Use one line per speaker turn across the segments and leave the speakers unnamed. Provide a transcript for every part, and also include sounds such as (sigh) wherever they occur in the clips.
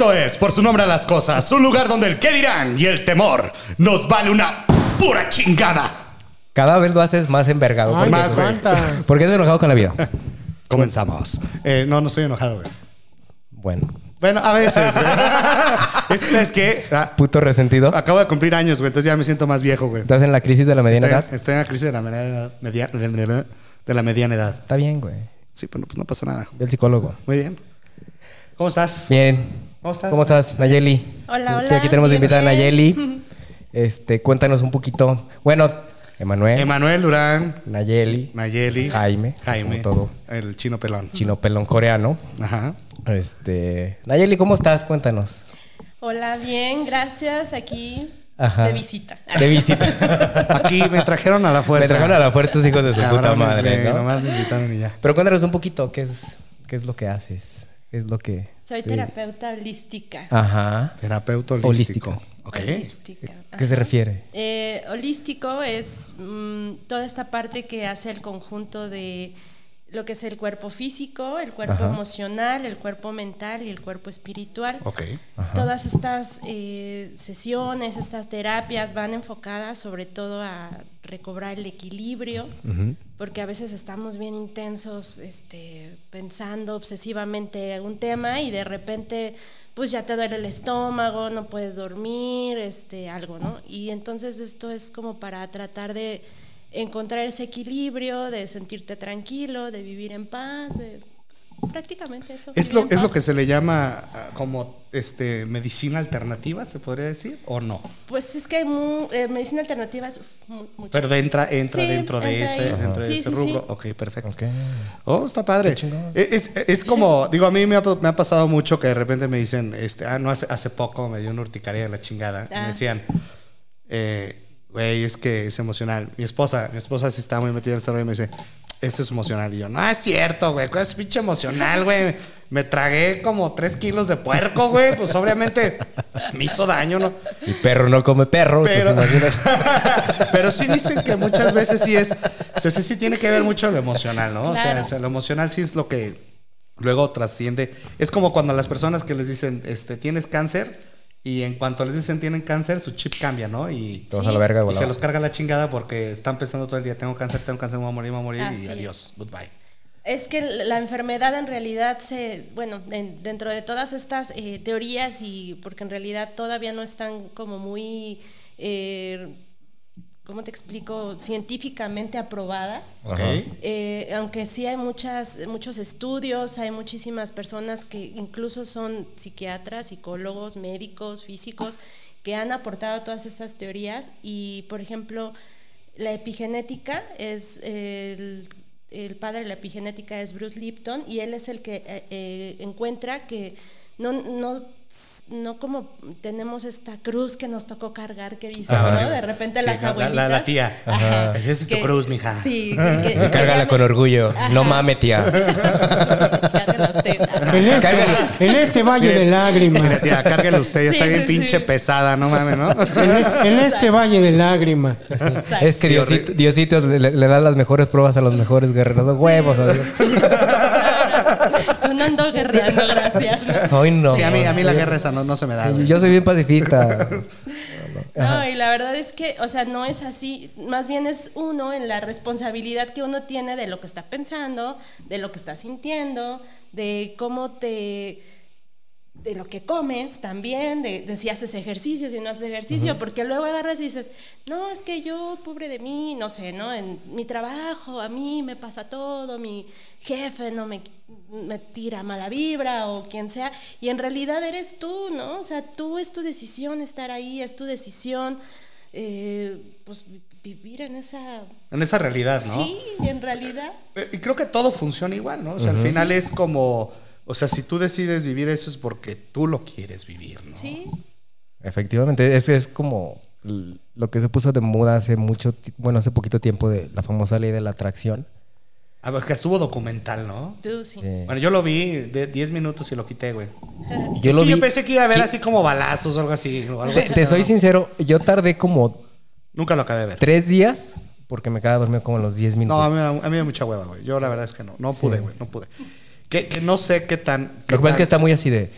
Esto es, por su nombre a las cosas, un lugar donde el qué dirán y el temor nos vale una pura chingada.
Cada vez lo haces más envergado.
Ay,
porque,
más, güey.
porque estás enojado con la vida.
Comenzamos. Eh, no, no estoy enojado, güey.
Bueno,
Bueno, a veces, güey. (laughs) es que, ¿sabes qué? Ah,
puto resentido.
acabo de cumplir años, güey, entonces ya me siento más viejo, güey.
Estás en la crisis de la mediana edad.
Estoy, en la crisis de la mediana edad. media- de la mediana edad.
Está bien, güey.
Sí, bueno, pues no pasa nada.
Ve al psicólogo.
Muy bien. ¿Cómo estás?
Bien.
¿Cómo estás?
¿Cómo estás, Nayeli?
Hola, hola,
Aquí tenemos de invitada a. Nayeli. (laughs) Este, cuéntanos un poquito. Bueno, Emanuel,
Emanuel Durán,
Nayeli,
Nayeli,
Jaime,
Jaime,
como todo.
el chino pelón.
chino pelón coreano.
Ajá.
Este, Nayeli, ¿cómo estás? Cuéntanos.
Hola, bien, gracias. Aquí
Ajá.
de visita.
De visita. (laughs)
Aquí me trajeron a la fuerza.
Me trajeron a la fuerza hijos de su puta madre,
güey,
¿no?
Nomás me invitaron y ya.
Pero cuéntanos un poquito, ¿qué es, qué es lo que haces? ¿Qué es lo que...?
Soy
sí.
terapeuta holística.
Ajá.
Terapeuta holístico.
Holístico.
Ok.
Holística.
¿Qué se
ajá.
refiere?
Eh, holístico es mm, toda esta parte que hace el conjunto de lo que es el cuerpo físico, el cuerpo
Ajá.
emocional, el cuerpo mental y el cuerpo espiritual.
Ok.
Ajá.
Todas estas eh, sesiones, estas terapias van enfocadas sobre todo a recobrar el equilibrio, porque a veces estamos bien intensos este, pensando obsesivamente un tema y de repente pues ya te duele el estómago, no puedes dormir, este, algo, ¿no? Y entonces esto es como para tratar de encontrar ese equilibrio, de sentirte tranquilo, de vivir en paz, de pues, prácticamente eso.
¿Es lo, es lo que se le llama ah, como este medicina alternativa, se podría decir, o no?
Pues es que hay mu- eh, medicina alternativa es mucho.
Pero entra, entra
Sí,
dentro de
entra
ese, dentro de
Sí,
ese
sí,
rubro.
sí.
Ok, perfecto.
Ok.
Oh, está padre.
Chingón.
Es, es- es como, digo, a mí me ha, me ha pasado mucho que de repente me dicen, este, ah, no, hace, hace poco me dio una urticaria de la chingada. Y
Ah.
me decían, eh, güey, es que es emocional. Mi esposa, mi esposa sí está muy metida en este rollo y me dice, esto es emocional. Y yo, no es cierto, güey, ¿cuál es pinche emocional, güey? Me tragué como tres kilos de puerco, güey. Pues obviamente me hizo daño, ¿no?
Y perro no come perro.
Pero, (laughs) pero sí dicen que muchas veces sí es, o sea, sí, sí tiene que ver mucho lo emocional, ¿no? O, sea, o sea, lo emocional sí es lo que luego trasciende. Es como cuando las personas que les dicen, este, tienes cáncer, y en cuanto les dicen tienen cáncer, su chip cambia, ¿no? Y,
a la verga,
se los carga la chingada porque están pensando todo el día, tengo cáncer, tengo cáncer, me voy a morir, me voy a morir,
Así
y
es.
adiós, goodbye.
Es que la enfermedad en realidad se, bueno, en- dentro de todas estas eh, teorías y porque en realidad todavía no están como muy, eh, ¿cómo te explico? Científicamente aprobadas. Eh, aunque sí hay muchas, muchos estudios, hay muchísimas personas que incluso son psiquiatras, psicólogos, médicos, físicos, que han aportado todas estas teorías y, por ejemplo, la epigenética es el, el padre de la epigenética es Bruce Lipton y él es el que eh, eh, encuentra que no, no, no como tenemos esta cruz que nos tocó cargar que dicen,
Ajá.
¿no? De repente
Sí,
las
la- la-
abuelitas.
la- la tía.
Ajá.
Esa es tu
Que-
cruz, mija.
Sí, (laughs) que, que- que
Cárgala con orgullo. No mames, tía. (laughs)
Cárgala usted.
En este,
Cárgala.
en este valle de
Mira,
lágrimas. (laughs)
tía, cárguele usted, ya
Sí,
está bien
sí,
pinche
sí.
pesada, no mames, ¿no?
En, es- en este valle de lágrimas.
Es que
Sí,
Diosito, Diosito le, le da las mejores pruebas a los mejores guerreros. Son huevos.
No ando guerreando, gracias.
Hoy no.
Sí, a mí, a mí la guerra esa no, no se me da, güey.
Yo soy bien pacifista. (laughs)
No, y la verdad es que, o sea, no es así. Más bien es uno en la responsabilidad que uno tiene de lo que está pensando, de lo que está sintiendo, de cómo te de lo que comes también, de, de si haces ejercicio, si no haces ejercicio, porque luego agarras y dices, no, es que yo, pobre de mí, no sé, ¿no? En mi trabajo, a mí me pasa todo, mi jefe no me, me tira mala vibra o quien sea, y en realidad eres tú, ¿no? O sea, tú es tu decisión estar ahí, es tu decisión, eh, pues vi- vivir en esa...
En esa realidad, ¿no?
Sí, en realidad.
Eh, Y creo que todo funciona igual, ¿no? O sea, al final es como, o sea, si tú decides vivir eso es porque tú lo quieres vivir, ¿no?
Sí,
Efectivamente, es, es como lo que se puso de moda hace mucho, bueno, hace poquito tiempo de la famosa ley de la atracción.
A ver, que estuvo documental, ¿no?
tú sí.
Eh,
Bueno, yo lo vi de 10 minutos y lo quité, güey. (laughs)
yo
es
lo
que yo pensé que iba a haber así como balazos o algo así. o algo
Te,
así,
te
pero
soy
no.
sincero, yo tardé como
Nunca lo acabé de ver.
tres días porque me quedaba dormido como los 10 minutos.
No, a mí, me da- a mí me da mucha hueva, güey. Yo la verdad es que no. No pude, güey. No pude. Que, que no sé qué tan...
Lo que pasa es que está muy así de.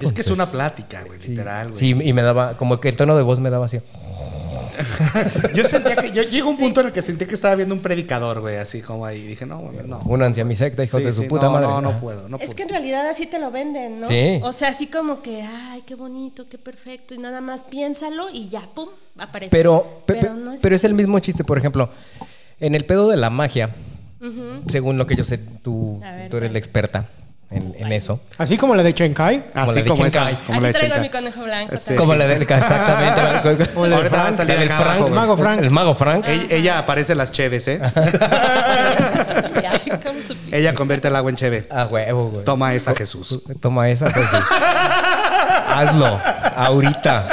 Es que es una plática, güey,
sí.
literal, güey.
Sí, y me daba, como que el tono de voz me daba así. (laughs)
Yo sentía que, yo llegó un punto en el que sentí que estaba viendo un predicador, güey, así como ahí. Dije, no, güey, no.
Únanse a mi secta, hijos
Sí,
de su
sí,
puta
no,
madre.
No, no puedo, no
Es
puedo.
que en realidad así te lo venden, ¿no?
Sí.
O sea, así como que, ay, qué bonito, qué perfecto, y nada más piénsalo y ya, pum, aparece.
Pero, pe-
pero
pe-
no es
pero es el mismo chiste, por ejemplo, en el pedo de la magia, Según lo que yo sé, tú,
ver,
tú eres la experta en, en eso.
Así como la de Chenkai.
como la
Así
de
como esa.
Chenkai.
Como la
Aquí
de
traigo
Chenkai.
mi conejo blanco.
Sí.
Como la del (laughs) exactamente.
O la de
Ahorita va a salir
La
abajo, güey.
Mago Frank.
El mago Frank.
Ella, ella aparece en las cheves, ¿eh? (laughs) (laughs) Ella convierte el agua en cheve.
A huevo, güey.
Toma esa, Jesús.
Toma esa, Jesús. Hazlo. Ahorita.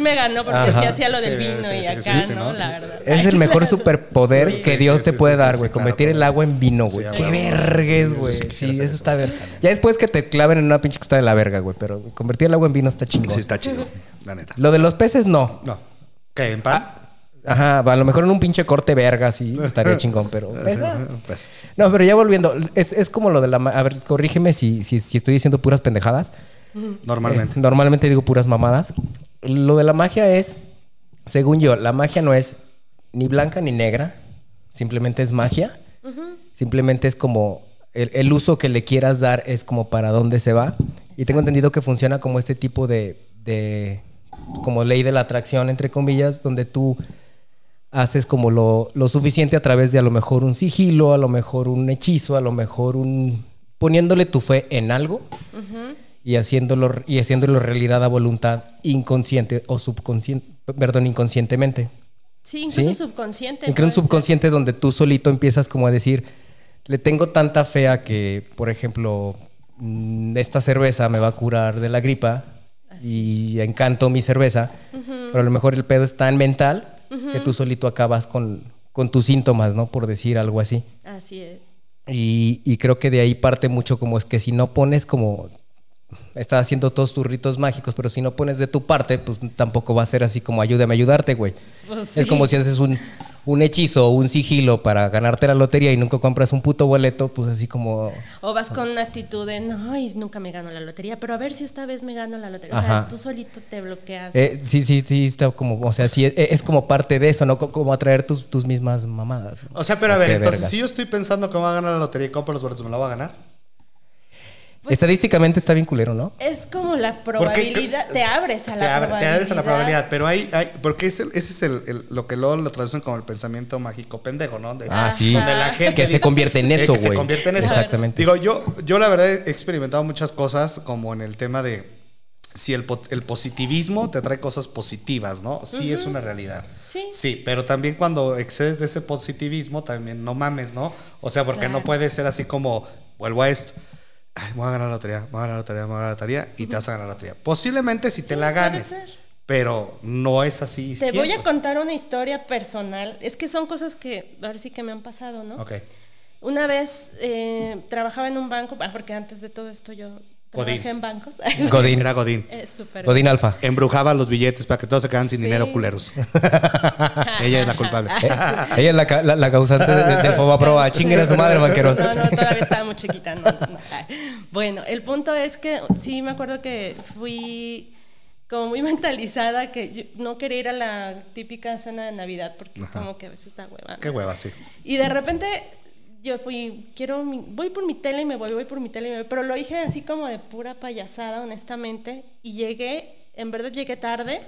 Sí me ganó porque
Ajá.
sí hacía lo del
Sí,
vino
sí,
y
sí,
acá,
sí, sí,
¿no?
¿no?
La verdad.
Es el mejor
me-
superpoder
Sí,
que
sí,
Dios
sí,
te
sí,
puede
sí,
dar,
sí,
güey.
claro,
Convertir el agua en vino, güey.
Sí,
Qué vergues, güey.
sí
eso está bien. Ya después que te claven en una pinche que está de la verga, güey. Pero convertir el agua en vino está chingón.
Sí, está chido, la neta.
Lo de los peces, no.
No. ¿Qué? ¿En pan?
Ajá, a lo mejor en un pinche corte verga, sí, estaría chingón, pero... (laughs)
Pues.
No, pero ya volviendo, es, es como lo de la... ma- A ver, corrígeme si, si, si estoy diciendo puras pendejadas.
Normalmente.
Eh, normalmente digo puras mamadas. Lo de la magia es, según yo, la magia no es ni blanca ni negra. Simplemente es magia. Simplemente es como el, el uso que le quieras dar es como para dónde se va. Y tengo entendido que funciona como este tipo de, de como ley de la atracción, entre comillas, donde tú haces como lo, lo suficiente a través de a lo mejor un sigilo, a lo mejor un hechizo, a lo mejor un... poniéndole tu fe en algo y haciéndolo, y haciéndolo realidad a voluntad inconsciente o subconsciente, perdón, inconscientemente.
Sí, incluso
¿Sí?
subconsciente.
Incluso un
ser.
subconsciente donde tú solito empiezas como a decir, le tengo tanta fe a que, por ejemplo, mm, esta cerveza me va a curar de la gripa y encanto mi cerveza, pero a lo mejor el pedo es tan mental que tú solito acabas con, con tus síntomas, ¿no? Por decir algo así.
Así es.
Y, y creo que de ahí parte mucho como es que si no pones como... Estás haciendo todos tus ritos mágicos, pero si no pones de tu parte, pues tampoco va a ser así como ayúdame a ayudarte, güey.
Pues
Es como si haces un, un hechizo o un sigilo para ganarte la lotería y nunca compras un puto boleto, pues así como...
O vas con una actitud de, no, y nunca me gano la lotería, pero a ver si esta vez me gano la lotería. O sea, tú solito te bloqueas.
eh, sí, sí, sí, está como... O sea, sí, es, es como parte de eso, ¿no? Co- Como atraer tus, tus mismas mamadas.
O sea, pero a ver, entonces,
vergas.
si yo estoy pensando que me va a ganar la lotería y compro los boletos, ¿me la va a ganar?
Pues-
Estadísticamente está bien culero, ¿no?
Es como la
Porque
probabilidad. Te abres a la
te abre-
probabilidad.
Te abres a la probabilidad, pero hay, hay porque ese es el, el- lo que luego lo traducen como el pensamiento mágico pendejo, ¿no? De-
Ah, sí.
Donde la gente
Que se convierte en
Eh,
eso,
que se
güey.
convierte en eso.
Exactamente.
Digo, yo, yo la verdad he experimentado muchas cosas como en el tema de si el, el positivismo te trae cosas positivas, ¿no? Sí es una realidad.
Sí.
Sí, pero también cuando excedes de ese positivismo, también no mames, ¿no? O sea, porque no puede ser así como, vuelvo a esto. Ay, voy a ganar la lotería, voy a ganar la lotería, voy a ganar la lotería y te vas a ganar la lotería. Posiblemente si te la ganes, pero no es así.
Te voy a contar una historia personal. Es que son cosas que ahora sí que me han pasado, ¿no?
Ok.
Una vez eh, trabajaba en un banco, ah, porque antes de todo esto yo
Godín.
en bancos.
Godín. (laughs)
Era Godín.
Es súper.
Godín Alfa.
Embrujaba los billetes para que todos se quedaran sin
Sí.
dinero culeros. (laughs) Ella es la culpable. (laughs)
Eh, Ella es la, la- la causante de, de, de Fobaproa. Chinguen a su madre, banqueros.
No, no, todavía estaba muy chiquita. no, no. Ay. Bueno, el punto es que sí me acuerdo que fui como muy mentalizada que yo no quería ir a la típica cena de Navidad porque
Ajá.
como que a veces está hueva. ¿no?
Qué hueva, sí.
Y de repente yo fui, quiero, mi- voy por mi tele y me voy, voy por mi tele y me voy, pero lo dije así como de pura payasada, honestamente, y llegué, en verdad llegué tarde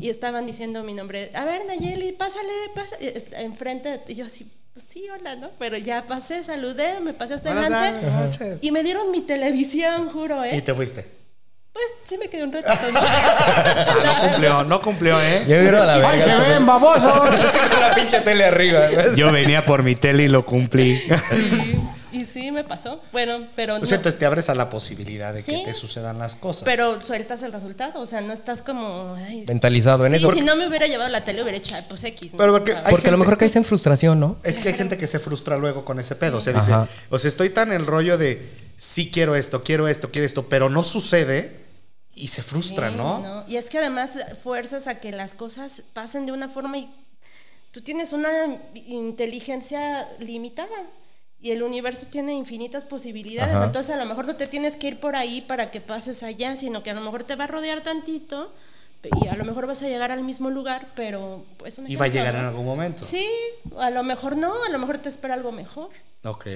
y estaban diciendo mi nombre, a ver Nayeli, pásale, pásale, enfrente, de- y yo así, pues sí, hola, ¿no? Pero ya pasé, saludé, me pasé hasta
Buenas
adelante
noches.
y me dieron mi televisión, juro,
Y
¿eh?
te fuiste.
Pues sí me quedé un ratito, ¿no? (laughs)
Ah, no cumplió, no cumplió, ¿eh?
Yo vieron a la
¡Ay, se
verga.
ven babosos! (laughs)
Con la pinche tele arriba. (laughs)
Yo venía por mi tele y lo cumplí.
Sí, y sí me pasó, bueno, pero
O
no.
sea, entonces te abres a la posibilidad de
Sí.
que te sucedan las cosas.
Pero sueltas el resultado, o sea, no estás como... ay,
Mentalizado en
Sí,
eso.
si no me hubiera llevado la tele, hubiera hecho, pues X. ¿no?
Pero porque
Porque a lo mejor caes en frustración, ¿no?
Es que hay gente que se frustra luego con ese pedo. O sea, dice,
Ajá.
o sea, estoy tan en el rollo de sí quiero esto, quiero esto, quiero esto, pero no sucede y se frustra,
sí,
¿no?
Y es que además fuerzas a que las cosas pasen de una forma y tú tienes una inteligencia limitada. y el universo tiene infinitas posibilidades.
Ajá.
Entonces a lo mejor no te tienes que ir por ahí para que pases allá, sino que a lo mejor te va a rodear tantito y a lo mejor vas a llegar al mismo lugar, pero pues un
Y va a llegar en
¿no?
algún momento.
Sí, a lo mejor no, a lo mejor te espera algo mejor.
Ok.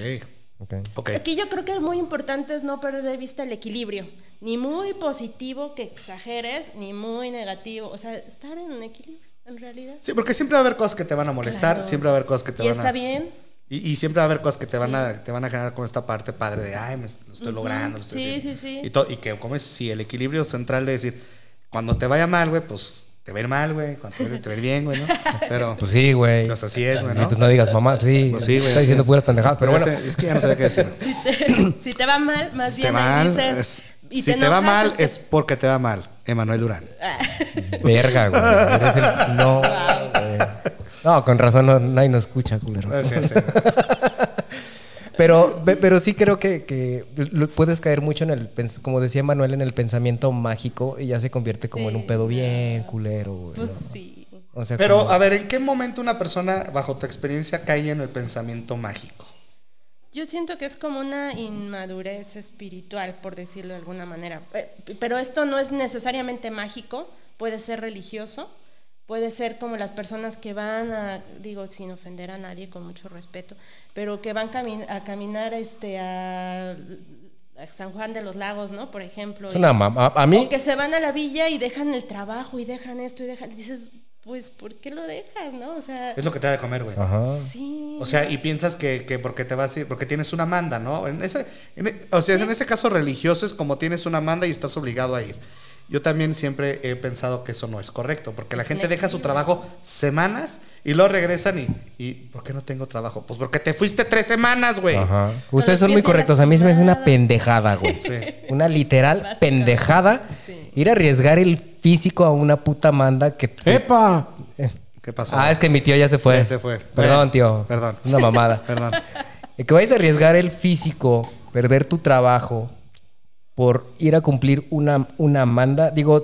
Aquí yo creo que es muy importante es no perder de vista el equilibrio, ni muy positivo que exageres, ni muy negativo, o sea, estar en un equilibrio, en realidad.
Sí, porque siempre va a haber cosas que te van a molestar,
Claro.
siempre va a haber cosas que te
Y
van
está
a...
bien.
Y, y siempre va a haber cosas que te van
Sí.
a te van a generar con esta parte padre de, ay, me, lo estoy logrando, lo estoy
Sí,
haciendo".
sí, sí.
Y, to- y que, como es, sí, el equilibrio central de decir, cuando te vaya mal, güey, pues te ir mal, güey, cuando te ir bien, güey, ¿no? Pero, (laughs)
Pues sí, güey.
pues así es, güey,
Sí,
¿no?
pues no digas mamá, pues sí.
Pues sí, güey,
Está
así
diciendo
es.
puras pendejadas, pero
Pero
bueno.
ese- es que ya no sé qué decir.
Si te, (coughs) si te va mal, más
Si
bien
te,
ahí
mal,
dices.
es-
y
si te, va mal
es que-
es porque te va mal. Emanuel Durán. (laughs)
Verga, güey. Eres el- No, güey. (laughs) No, con razón no, nadie nos escucha, culero.
Sí, sí.
Pero, pe- pero sí creo que, que puedes caer mucho en el, como decía Manuel, en el pensamiento mágico y ya se convierte como en un pedo bien culero.
Pues
¿no?
sí.
O sea,
Pero,
como-
a ver, ¿en qué momento una persona, bajo tu experiencia, cae en el pensamiento mágico?
Yo siento que es como una inmadurez espiritual, por decirlo de alguna manera. Eh, Pero esto no es necesariamente mágico, puede ser religioso, puede ser como las personas que van a, digo, sin ofender a nadie, con mucho respeto, pero que van cami- a caminar este, a, a San Juan de los Lagos, ¿no? Por ejemplo.
es una mamá. A, a mí,
O que se van a la villa y dejan el trabajo y dejan esto y dejan. Dices, pues, ¿por qué lo dejas, no? O sea,
Es lo que te da de comer, güey.
Ajá.
sí.
O sea, y piensas que, que porque te vas a ir, porque tienes una manda, ¿no? En ese, en e- o sea, en ese caso religioso es como tienes una manda y estás obligado a ir. Yo también siempre he pensado que eso no es correcto, porque la
Es
gente deja su trabajo semanas y luego regresan y, y ¿por qué no tengo trabajo? Pues porque te fuiste tres semanas, güey.
Ajá. Ustedes son muy correctos. A mí se me hace una pendejada, güey.
Sí.
Una literal pendejada.
sí.
Ir a arriesgar el físico a una puta manda que...
¡Epa!
¿Qué pasó?
Ah, es que mi tío ya se fue.
Ya se fue.
Perdón,
Bueno,
tío.
perdón.
Una mamada. (laughs)
Perdón.
El que vayas a arriesgar el físico, perder tu trabajo por ir a cumplir una, una manda. Digo,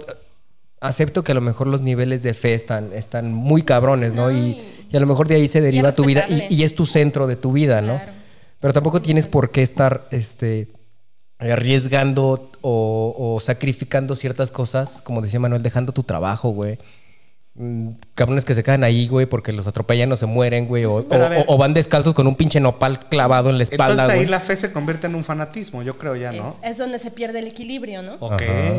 acepto que a lo mejor los niveles de fe están, están muy cabrones, ¿no? Y, y a lo mejor de ahí se deriva tu vida y, y es tu centro de tu vida, ¿no?
Claro.
Pero tampoco tienes por qué estar este, arriesgando o, o sacrificando ciertas cosas, como decía Manuel, dejando tu trabajo, güey. Mm, Cabrones que se quedan ahí, güey, porque los atropellan o se mueren, güey. O,
Pero a
o-
ver.
o van descalzos con un pinche nopal clavado en la espalda,
Entonces ahí
güey.
la fe se convierte en un fanatismo, yo creo ya, ¿no?
es, es donde se pierde el equilibrio, ¿no?
Ok.
Ajá,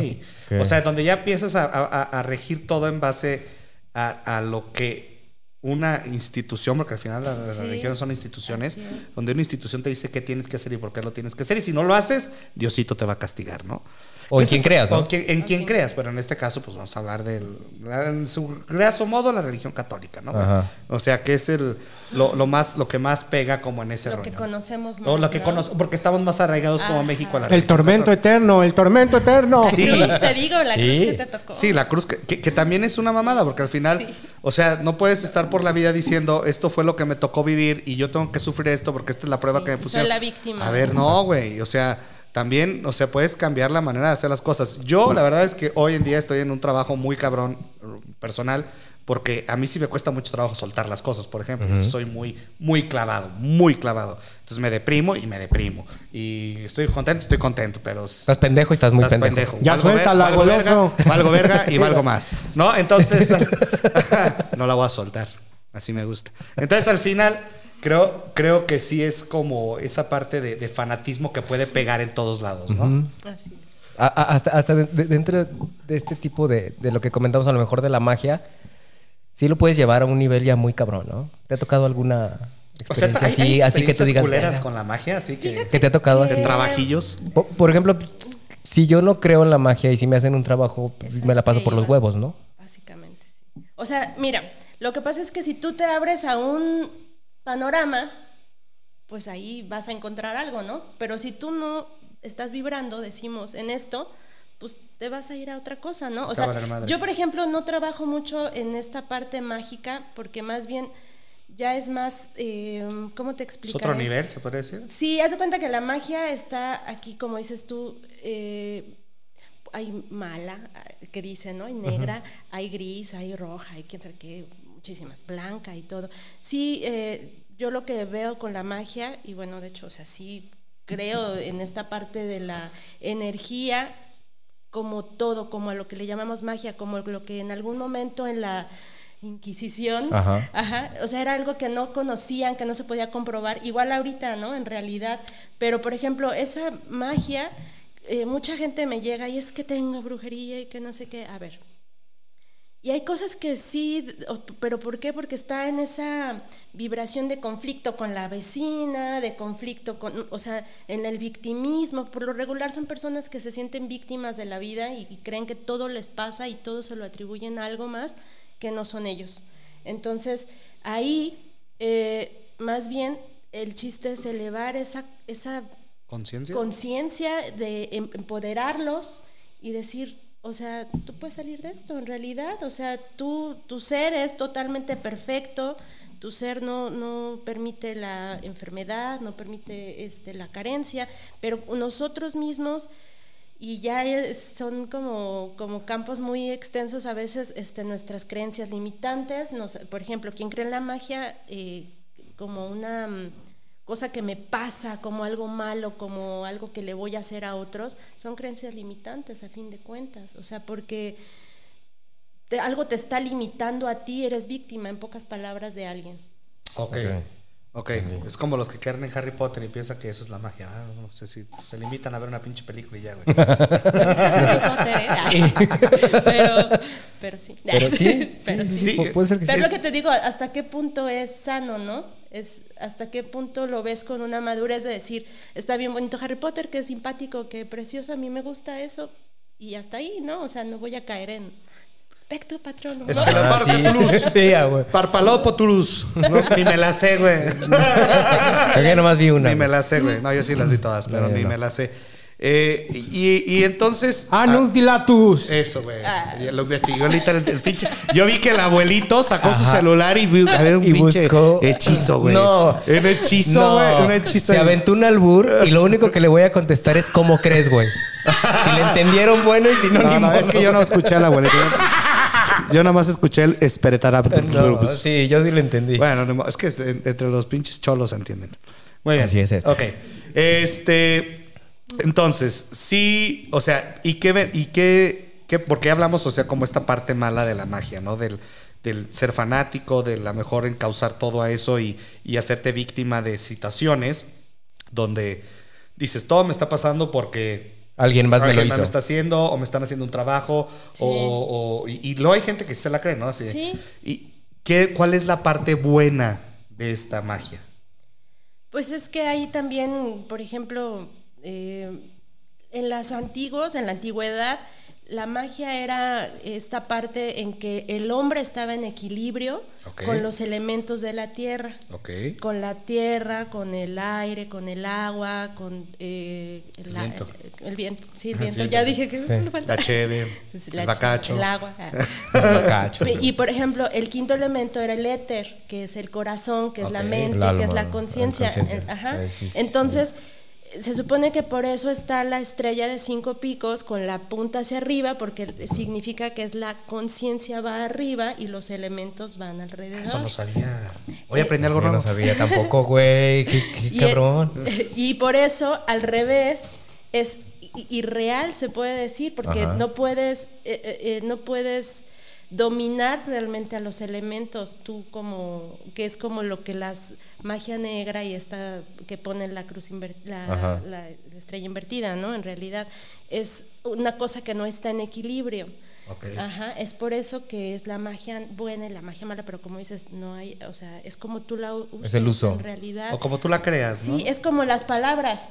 ok.
O sea, donde ya empiezas a, a- a regir todo en base a, a lo que una institución, porque al final las
Sí,
religiones son instituciones, donde una institución te dice qué tienes que hacer y por qué lo tienes que hacer. Y si no lo haces, Diosito te va a castigar, ¿no?
O en quien creas, ¿no?
quien- en quien creas, pero en este caso, pues vamos a hablar del. la- En su graso modo, la religión católica, ¿no?
Ajá.
O sea, que es el, lo, lo más, lo que más pega como en ese
Lo
rollo.
que conocemos más.
O lo que
¿no?
conoce- porque estamos más arraigados como. México a la
El
religión
tormento
católica.
eterno, el tormento eterno.
Sí.
Cruz, te digo, la cruz que te tocó.
Sí, la cruz, que, que- que también es una mamada, porque al final,
Sí.
o sea, no puedes estar por la vida diciendo, esto fue lo que me tocó vivir y yo tengo que sufrir esto porque esta es la prueba
Sí,
que me
y soy
pusieron.
la víctima.
A ver, no, güey, o sea, también, o sea, puedes cambiar la manera de hacer las cosas. Yo, la verdad es que hoy en día estoy en un trabajo muy cabrón personal, porque a mí sí me cuesta mucho trabajo soltar las cosas, por ejemplo. Soy muy, muy clavado, muy clavado. Entonces me deprimo y me deprimo. Y estoy contento, estoy contento, pero...
Estás pendejo y estás muy
Estás
pendejo.
Ya
Valgo ver-
suéltala,
valgo verga, valgo verga y (laughs) valgo más. ¿No? Entonces, (laughs) no la voy a soltar. Así me gusta. Entonces, al final, creo, creo que sí es como esa parte de, de fanatismo que puede pegar en todos lados, ¿no?
Así es.
A- a- hasta hasta de- de- dentro de este tipo de, de lo que comentamos a lo mejor de la magia, sí lo puedes llevar a un nivel ya muy cabrón, ¿no? ¿Te ha tocado alguna
O sea,
experiencia
hay,
así,
hay
así que tú digas...
culeras con la magia, así que...
¿Qué te ha tocado así?
trabajillos.
Por, por ejemplo, si yo no creo en la magia y si me hacen un trabajo, pues,
Es
me la paso
que
por los huevos, ¿no?
Básicamente, sí. O sea, mira, lo que pasa es que si tú te abres a un panorama, pues ahí vas a encontrar algo, ¿no? Pero si tú no estás vibrando, decimos, en esto, pues te vas a ir a otra cosa, ¿no? O sea, yo, por ejemplo, no trabajo mucho en esta parte mágica porque más bien ya es más, eh, ¿cómo te
Es
explico?
otro nivel, se podría decir.
Sí, haz de cuenta que la magia está aquí, como dices tú, eh, hay mala, que dicen, ¿no? Hay negra, hay gris, hay roja, hay quién sabe qué, muchísimas, blanca y todo. Sí, eh, yo lo que veo con la magia, y bueno, de hecho, o sea, sí creo en esta parte de la energía como todo, como a lo que le llamamos magia, como lo que en algún momento en la Inquisición,
Ajá.
Ajá, o sea, era algo que no conocían, que no se podía comprobar, igual ahorita, ¿no? En realidad, pero por ejemplo, esa magia, eh, mucha gente me llega y es que tengo brujería y que no sé qué, a ver. Y hay cosas que sí, pero ¿por qué? Porque está en esa vibración de conflicto con la vecina, de conflicto con, o sea, en el victimismo. Por lo regular son personas que se sienten víctimas de la vida y, y creen que todo les pasa y todo se lo atribuyen a algo más que no son ellos. Entonces, ahí, eh, más bien, el chiste es elevar esa, esa
¿Conciencia?
conciencia de em- empoderarlos y decir, o sea, tú puedes salir de esto en realidad, o sea, tú, tu ser es totalmente perfecto, tu ser no, no permite la enfermedad, no permite este, la carencia, pero nosotros mismos, y ya son como, como campos muy extensos a veces este, nuestras creencias limitantes, por ejemplo, quien cree en la magia eh, como una cosa que me pasa, como algo malo, como algo que le voy a hacer a otros, son creencias limitantes a fin de cuentas. O sea, porque te- algo te está limitando a ti, eres víctima, en pocas palabras, de alguien.
Ok.
Ok.
Ok, es como los que creen en Harry Potter y piensan que eso es la magia. Ah, no sé si se limitan a ver una pinche película y ya, güey. (laughs)
Harry Potter, ¿eh? Pero, pero sí.
Pero sí, (laughs)
Pero
sí,
sí.
sí,
Sí,
pu- puede ser que
Pero lo que te digo, hasta qué punto es sano, ¿no? Es hasta qué punto lo ves con una madurez de decir, está bien bonito Harry Potter, que es simpático, que precioso, a mí me gusta eso, y hasta ahí, ¿no? O sea, no voy a caer en espectro patrono.
Es
¿no?
que la
Ah, sí.
Toulouse. (laughs)
Sí, ah, güey.
Parpalopo Toulouse. No, ni me la sé, güey. (laughs)
Creo que nomás vi una.
Ni me la sé, güey. No, yo sí las vi todas, pero
No,
ni
no.
me la sé. Eh, y, y entonces.
Anus
ah,
dilatus.
Eso, güey.
Ah.
Lo investigó ahorita el, el pinche. Yo vi que el abuelito sacó su
Ajá.
celular y vi un
Y
pinche
buscó-
hechizo, güey.
No.
Un hechizo,
No,
güey. Un hechizo.
Se aventó un albur y lo único que le voy a contestar es ¿cómo crees, güey? Si le entendieron, bueno, y si no,
No,
ni
no,
modo.
es que yo no escuché al abuelito. Yo nada más escuché el esperetarap. (laughs)
No, sí, yo sí lo entendí.
Bueno, no, es que en- entre los pinches cholos se entienden. Muy bien.
Así es esto.
Ok. Este. Entonces, sí, o sea, ¿y qué ver? ¿Y qué, qué? ¿Por qué hablamos, o sea, como esta parte mala de la magia, ¿no? Del, del ser fanático, de la mejor encauzar todo a eso y, y hacerte víctima de situaciones donde dices, todo me está pasando porque
Alguien más me lo
está haciendo o me están haciendo un trabajo
Sí.
o, o- y, y luego hay gente que sí se la cree, ¿no? Así,
Sí.
¿Y qué, cuál es la parte buena de esta magia?
Pues es que hay también, por ejemplo, eh, en las antiguos, en la antigüedad, la magia era esta parte en que el hombre estaba en equilibrio con los elementos de la tierra. Con la tierra, con el aire, con el agua, con eh, el, a-
viento.
el viento. Sí, el viento.
sí,
ya
el
dije que
Sí.
falta.
La cheve, el bacacho.
El agua. ah. (laughs) Y por ejemplo, el quinto elemento era el éter, que es el corazón, que es la mente,
El
que es la conciencia. Eh, Ajá.
Ahí sí, sí,
Entonces, se supone que por eso está la estrella de cinco picos con la punta hacia arriba, porque significa que es la conciencia va arriba y los elementos van alrededor.
Eso no sabía. Hoy aprendí algo
Yo no
nuevo.
sabía tampoco, güey. (laughs) Qué, qué
Y,
cabrón.
y por eso, al revés, es irreal, se puede decir, porque
Ajá.
no puedes, eh, eh, eh, no puedes dominar realmente a los elementos, tú como, que es como lo que las magia negra y esta que pone la cruz inver- la,
Ajá.
la- la estrella invertida, ¿no? En realidad es una cosa que no está en equilibrio. Ajá, es por eso que es la magia buena y la magia mala, pero como dices, no hay, o sea, es como tú la usas
Es el uso.
en realidad.
O como tú la creas, ¿no?
Sí, es como las palabras.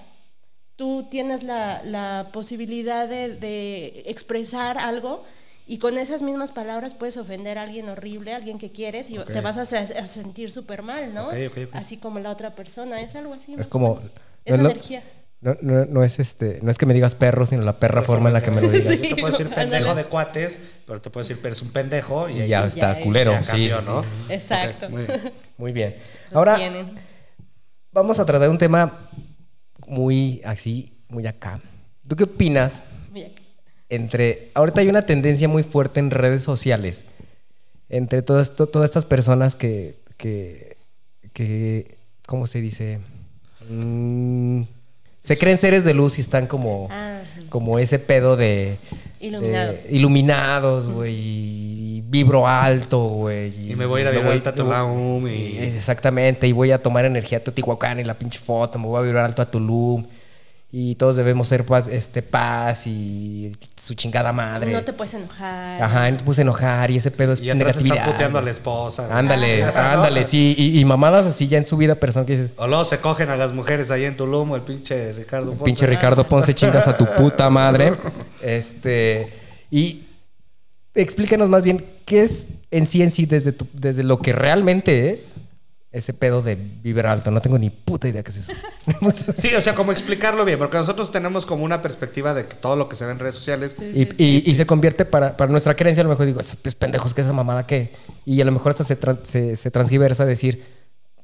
Tú tienes la, la posibilidad de, de expresar algo y con esas mismas palabras puedes ofender a alguien horrible, a alguien que quieres y te vas a, se- a sentir súper mal, ¿no?
Ok, ok, ok.
Así como la otra persona, es algo así.
Es como. no
Es energía.
No, no, no es este, no es que me digas perro, sino la perra forma en la que me lo digas.
Yo te puedo decir
Sí,
pendejo de cuates, pero te puedo decir, pero es un pendejo. Y,
ya
ya
está
ya-
culero.
ya
sí,
cambió,
sí,
¿no?
sí.
Exacto.
Muy bien. (laughs)
Muy bien. Ahora vamos a tratar un tema muy así, muy acá. ¿Tú qué opinas
Mira,
entre ahorita hay una tendencia muy fuerte en redes sociales entre todo esto, todas estas personas que, que, que ¿cómo se dice? Mm, se creen seres de luz y están como,
Ah,
como ese pedo de...
Iluminados.
de- iluminados, güey. y vibro alto, güey.
Y me voy a ir a vibrar alto a Tulum y-
Exactamente, y voy a tomar energía a Teotihuacán y la pinche foto, me voy a vibrar alto a Tulum. Y todos debemos ser paz, este, paz y su chingada madre.
No te puedes enojar.
Ajá, no te puse a enojar y ese pedo es
Y atrás están
negatividad.
puteando a la esposa.
Ándale, (laughs) ándale, sí. Y, y mamadas así ya en su vida personal que dices,
O luego se cogen a las mujeres ahí en Tulum, el pinche Ricardo Ponce.
pinche Ricardo Ponce, chingas a tu puta (laughs) madre. Este. Y explícanos más bien qué es en sí en sí desde, tu- desde lo que realmente es ese pedo de vibrar alto. No tengo ni puta idea qué es eso. (laughs)
Sí, o sea, como explicarlo bien, porque nosotros tenemos como una perspectiva de que todo lo que se ve en redes sociales.
Y, y- y se convierte para, para nuestra creencia, a lo mejor digo, es pues, pendejos, que esa mamada qué. Y a lo mejor hasta se, tran- se, se transgiversa a decir,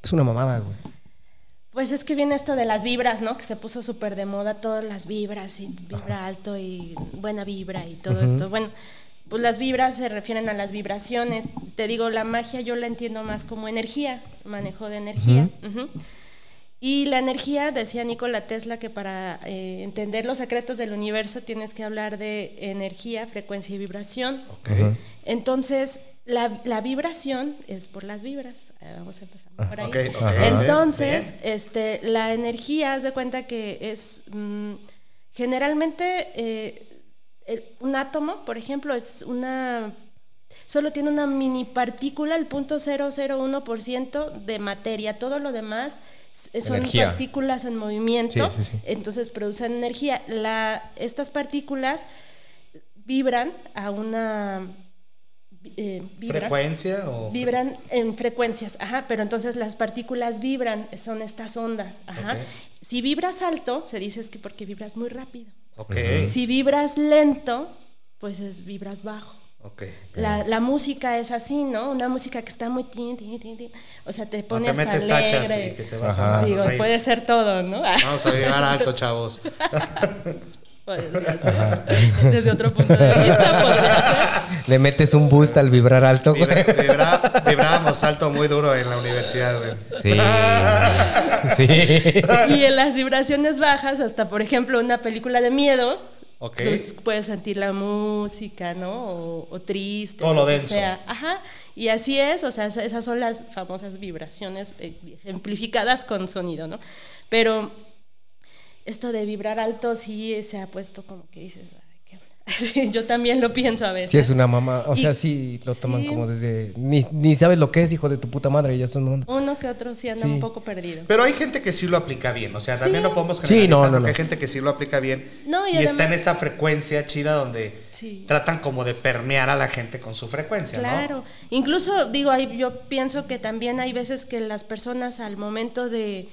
es una mamada, güey.
Pues es que viene esto de las vibras, ¿no? Que se puso súper de moda todas las vibras y vibra alto y buena vibra y todo esto. Bueno, pues las vibras se refieren a las vibraciones. Te digo, la magia yo la entiendo más como energía, manejo de energía. Y la energía, decía Nikola Tesla, que para eh, entender los secretos del universo tienes que hablar de energía, frecuencia y vibración. Entonces, la, la vibración es por las vibras. Eh, Vamos a empezar por ahí. Entonces, este, la energía, haz de cuenta que es mm, generalmente eh, el- un átomo, por ejemplo, es una solo tiene una mini partícula, el punto 001% de materia. Todo lo demás s- son
Energía.
partículas en movimiento,
Sí, sí, sí.
entonces producen energía. La, estas partículas vibran a una eh, vibran,
¿Frecuencia o.?
vibran en frecuencias, ajá, pero entonces las partículas vibran, son estas ondas, ajá. Si vibras alto, se dice es que porque vibras muy rápido. Si vibras lento, pues es vibras bajo. La, la música es así, ¿no? Una música que está muy tin, tin, tin, tin. O sea, te
No
pone
te
hasta
metes
alegre.
y que te vas
Ajá.
a.
Digo, puede ser todo, ¿no?
Vamos a vibrar alto, (laughs) chavos. (laughs)
Podría (laughs) ser. Desde otro punto de vista, podría ser.
Le metes un boost al vibrar alto, güey.
Vibra- vibra- vibrábamos alto muy duro en la universidad, güey.
Sí. sí.
Y en las vibraciones bajas, hasta por ejemplo una película de miedo,
Ok.
pues puedes sentir la música, ¿no? O, o triste.
Todo lo
que
denso.
sea. Ajá. Y así es, o sea, esa- esas son las famosas vibraciones eh, ejemplificadas con sonido, ¿no? Pero esto de vibrar alto sí se ha puesto como que dices, ay, qué onda". (laughs) Sí, yo también lo pienso a veces.
Sí, es una mamá. O
Y-
sea, sí lo toman
sí.
como desde. Ni, ni sabes lo que es, hijo de tu puta madre, y ya están mamando.
Uno que otro sí anda
Sí.
un poco perdido.
Pero hay gente que sí lo aplica bien. O sea, también
Sí.
no podemos
Sí,
generalizar
no, no,
porque
no.
hay gente que sí lo aplica bien.
No, y
y está en esa frecuencia chida donde
Sí.
tratan como de permear a la gente con su frecuencia, ¿no?
Claro, incluso digo, ahí yo pienso que también hay veces que las personas al momento de,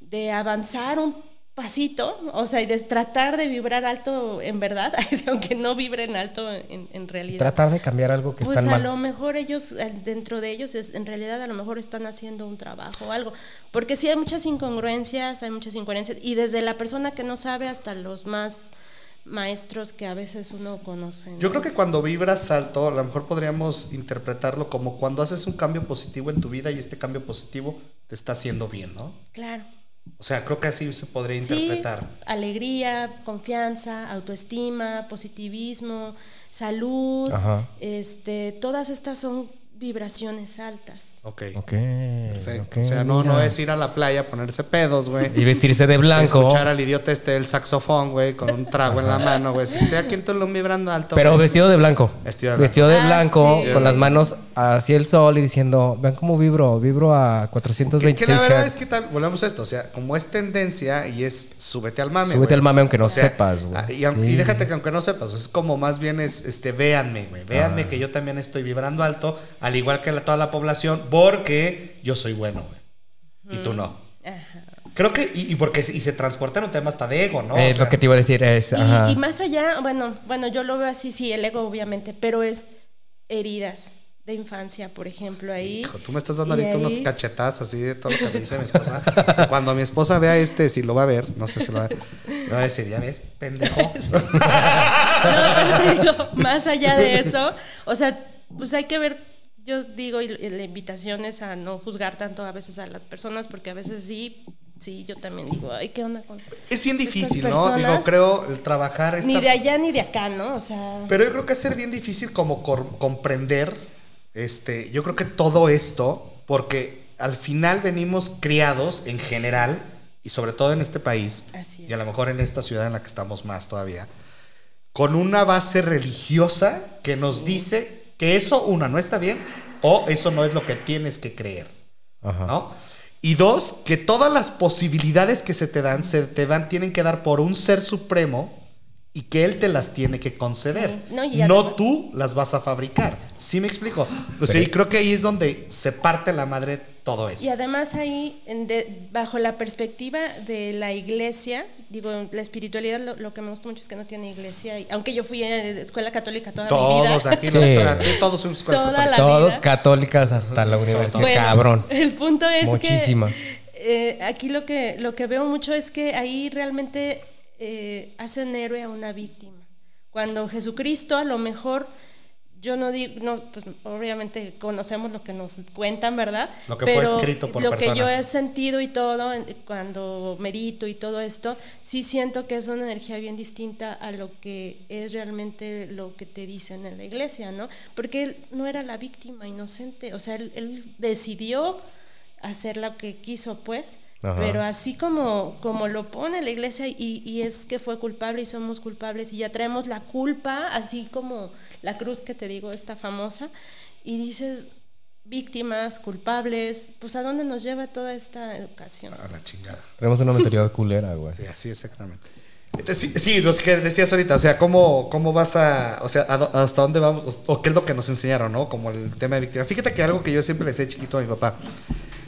de avanzar un pasito, o sea, y de tratar de vibrar alto en verdad, (laughs) aunque no vibren alto en, en realidad.
Tratar de cambiar algo que
pues
está
a
mal.
lo mejor ellos, eh, dentro de ellos, es, en realidad a lo mejor están haciendo un trabajo o algo. Porque sí hay muchas incongruencias, hay muchas incoherencias, y desde la persona que no sabe hasta los más maestros que a veces uno conoce. ¿no?
Yo creo que cuando vibras alto, a lo mejor podríamos interpretarlo como cuando haces un cambio positivo en tu vida y este cambio positivo te está haciendo bien, ¿no?
Claro.
O sea, creo que así se podría
Sí,
interpretar.
alegría, confianza, autoestima, positivismo, salud,
Ajá.
este, todas estas son vibraciones altas.
Ok.
Ok.
Perfecto. o sea, no, no es ir a la playa a ponerse pedos, güey.
Y vestirse de blanco.
Escuchar al idiota este del saxofón, güey, con un trago en la mano, güey. Si estoy aquí en Tulum vibrando alto.
Pero vestido de blanco.
Vestido de blanco.
de
Ah,
blanco,
sí.
con las manos hacia el sol y diciendo, vean cómo vibro, vibro a
Que,
426
que la verdad
hertz.
es que tal- volvemos a esto, o sea, como es tendencia y es súbete al mame.
Súbete al mame aunque no
O sea,
sepas, güey.
ah, Y, aunque- y déjate que aunque no sepas, es como más bien es, este, véanme, güey. Véanme
Ah.
que yo también estoy vibrando alto, al igual que la- toda la población, porque yo soy bueno, güey. Y tú no.
Ajá.
Creo que, y, y porque y se transporta en un tema hasta de ego, ¿no? O
es
sea,
lo que te iba a decir, es, ajá.
Y, y más allá, bueno, bueno, yo lo veo así, sí, el ego obviamente, pero es heridas de infancia, por ejemplo, ahí.
Hijo, tú me estás dando ahorita unos
ahí-
cachetazos así de todo lo que me dice mi esposa. (laughs) Cuando mi esposa vea este, si lo va a ver, no sé si lo va a ver, me va a decir, ya ves, pendejo. (laughs)
No, pero te digo, más allá de eso, o sea, pues hay que ver, yo digo, y la invitación es a no juzgar tanto a veces a las personas, porque a veces sí, sí, yo también digo, ay, ¿qué onda con...?
Es bien difícil, ¿no? Digo, creo el trabajar esta
Ni de allá ni de acá, ¿no? O sea...
Pero yo creo que es ser bien difícil como comprender, este, yo creo que todo esto, porque al final venimos criados en general, y sobre todo en este país,
Así
y a lo mejor en esta ciudad en la que estamos más todavía, con una base religiosa que nos dice que eso, una, no está bien, o eso no es lo que tienes que creer.
Ajá.
¿no? Y dos, que todas las posibilidades que se te dan, se te dan, tienen que dar por un ser supremo y que él te las tiene que conceder.
Sí. No, y
No
además-
tú las vas a fabricar. ¿Sí me explico? O sea, y creo que ahí es donde se parte la madre todo eso.
Y además ahí, de- bajo la perspectiva de la iglesia, digo, la espiritualidad lo, lo que me gusta mucho es que no tiene iglesia, y- aunque yo fui a escuela católica toda mi
Todos
vida.
aquí,
Sí.
todos somos escuelas
Toda
católicas.
Todos católicas hasta la universidad.
Bueno,
Cabrón.
El punto es
Muchísimas.
que eh, aquí lo que lo que veo mucho es que ahí realmente eh, hacen héroe a una víctima. Cuando Jesucristo a lo mejor yo no digo, no, pues obviamente conocemos lo que nos cuentan, ¿verdad?
Lo que fue escrito por
lo que yo he sentido y todo, cuando medito y todo esto, sí siento que es una energía bien distinta a lo que es realmente lo que te dicen en la iglesia, ¿no? Porque él no era la víctima inocente, o sea, él, él decidió hacer lo que quiso, pues,
Ajá.
pero así como, como lo pone la iglesia y, y es que fue culpable y somos culpables y ya traemos la culpa, así como la cruz que te digo, esta famosa, y dices, víctimas, culpables, pues a dónde nos lleva toda esta educación.
A la chingada.
Tenemos una mentalidad (laughs) culera, güey.
Sí, así exactamente. Entonces, sí, sí, los que decías ahorita, o sea, ¿cómo, cómo vas a, o sea, a hasta dónde vamos, o qué es lo que nos enseñaron, ¿no? Como el tema de víctima. Fíjate que algo que yo siempre le decía chiquito a mi papá,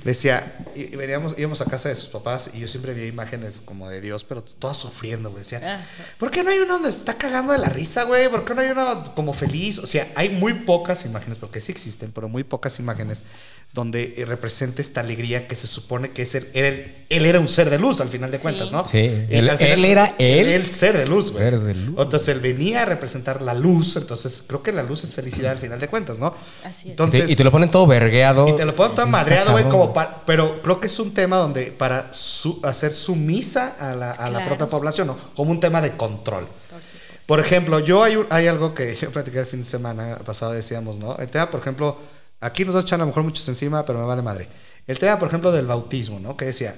le decía, y, y veníamos, íbamos a casa de sus papás y yo siempre veía imágenes como de Dios, pero todas sufriendo, güey. Decía,
Ajá.
¿por qué no hay uno donde se está cagando de la risa, güey? ¿Por qué no hay uno como feliz? O sea, hay muy pocas imágenes, porque sí existen, pero muy pocas imágenes donde eh, representa esta alegría que se supone que es el, él, él era un ser de luz al final de
Sí.
cuentas, ¿no?
Sí, él-
al final-
él era él.
El ser de luz, güey.
Ser de luz.
Entonces él venía a representar la luz, entonces creo que la luz es felicidad al final de cuentas, ¿no?
Así es.
Entonces,
y te lo ponen todo vergueado.
y te lo ponen todo madreado, güey,
cabrón.
Pa- pero creo que es un tema donde para su- hacer sumisa a la, a la
Claro.
propia población, ¿no? Como un tema de control.
Por
ejemplo, yo hay, hay algo que yo platiqué el fin de semana pasado, decíamos, ¿no? El tema, por ejemplo, aquí nos echan a lo mejor muchos encima, pero me vale madre. El tema, por ejemplo, del bautismo, ¿no? Que decía,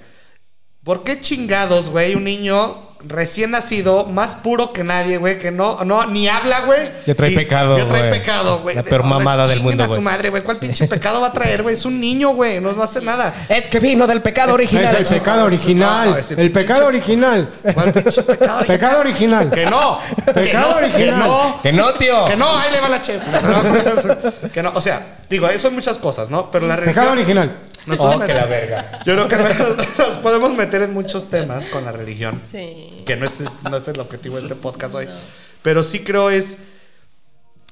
¿por qué chingados, güey, un niño recién nacido, más puro que nadie, güey, que no, no, ni habla, güey?
Ya trae
y-
pecado,
Ya trae
güey.
pecado, güey.
La peor
No,
mamada del mundo,
a su
güey.
madre, güey. ¿Cuál pinche pecado va a traer, güey? Es un niño, güey. No, no hace nada.
Es que vino del pecado original.
Es el pecado original.
No,
el pecado original.
¿Cuál pinche pecado (laughs) original?
Pecado original.
Que no. que
Pecado
no,
original.
Que no.
Que no, tío.
Que no, ahí le va la che. (laughs) que no, o sea, digo, eso hay muchas cosas, ¿no? Pero la religión.
Pecado original.
nos
Oh,
podemos
que la
meter-
verga.
Yo creo que (laughs) nos podemos meter en muchos temas con la religión.
Sí.
Que no es, no es el objetivo de este podcast hoy. Pero sí creo es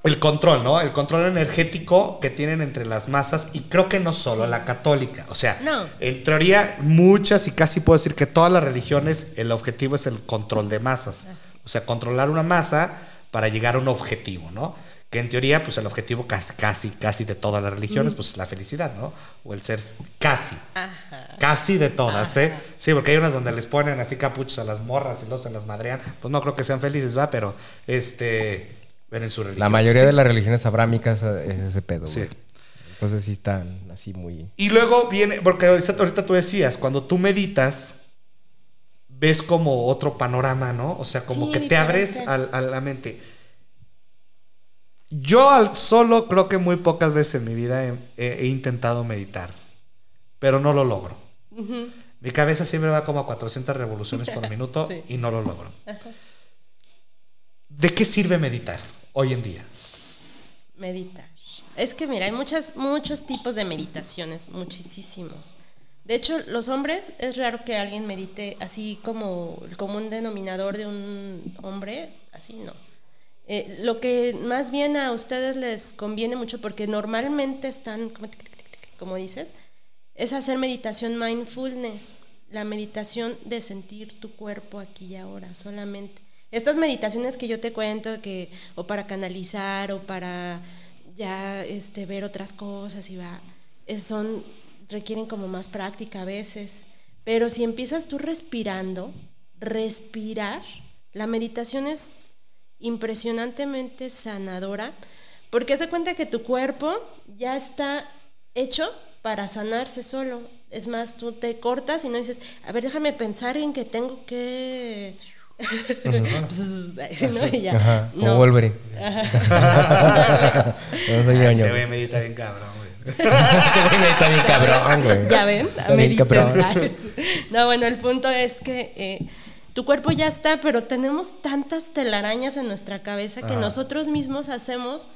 el control, ¿no? El control energético que tienen entre las masas y creo que no solo la católica. O sea,
No.
en teoría muchas y casi puedo decir que todas las religiones el objetivo es el control de masas. O sea, controlar una masa para llegar a un objetivo, ¿no? Que en teoría, pues el objetivo casi, casi, casi de todas las religiones, pues es la felicidad, ¿no? O el ser casi.
Ajá.
Casi de todas, ¿eh? Sí, porque hay unas donde les ponen así capuchos a las morras y los se las madrean. Pues no creo que sean felices, ¿va? Pero, este, ven en su religión.
La mayoría
Sí.
de las religiones abrámicas eh, es ese pedo,
Sí.
güey. Entonces sí están así muy...
Y luego viene, porque ahorita ahorita tú decías, cuando tú meditas, ves como otro panorama, ¿no? O sea, como
Sí,
que te abres al- a, la mente. Yo al solo creo que muy pocas veces en mi vida he, he- he intentado meditar, pero no lo logro. Mi cabeza siempre va como a 400 revoluciones por (laughs) minuto
Sí.
y no lo logro. ¿De qué sirve meditar hoy en día?
Meditar. Es que mira, hay muchas, muchos tipos de meditaciones, muchísimos. De hecho, los hombres es raro que alguien medite así como el común denominador de un hombre, así no. Eh, lo que más bien a ustedes les conviene mucho, porque normalmente están, como, tic, tic, tic, como dices, es hacer meditación mindfulness, la meditación de sentir tu cuerpo aquí y ahora solamente. Estas meditaciones que yo te cuento, que o para canalizar o para ya este, ver otras cosas y va. son, requieren como más práctica a veces. Pero si empiezas tú respirando, respirar, la meditación es impresionantemente sanadora, porque haz de cuenta que tu cuerpo ya está hecho para sanarse solo. Es más, tú te cortas y no dices, a ver, déjame pensar en que tengo que... (laughs) ¿no? Y ya.
Ajá, como
No.
Wolverine. (laughs) no soy
Ay. Se ve medita bien cabrón, güey.
Ese güey está bien cabrón, güey.
Ya ven,
Está bien cabrón. (laughs)
No, bueno, el punto es que eh, tu cuerpo ya está, pero tenemos tantas telarañas en nuestra cabeza que
Ajá.
nosotros mismos hacemos.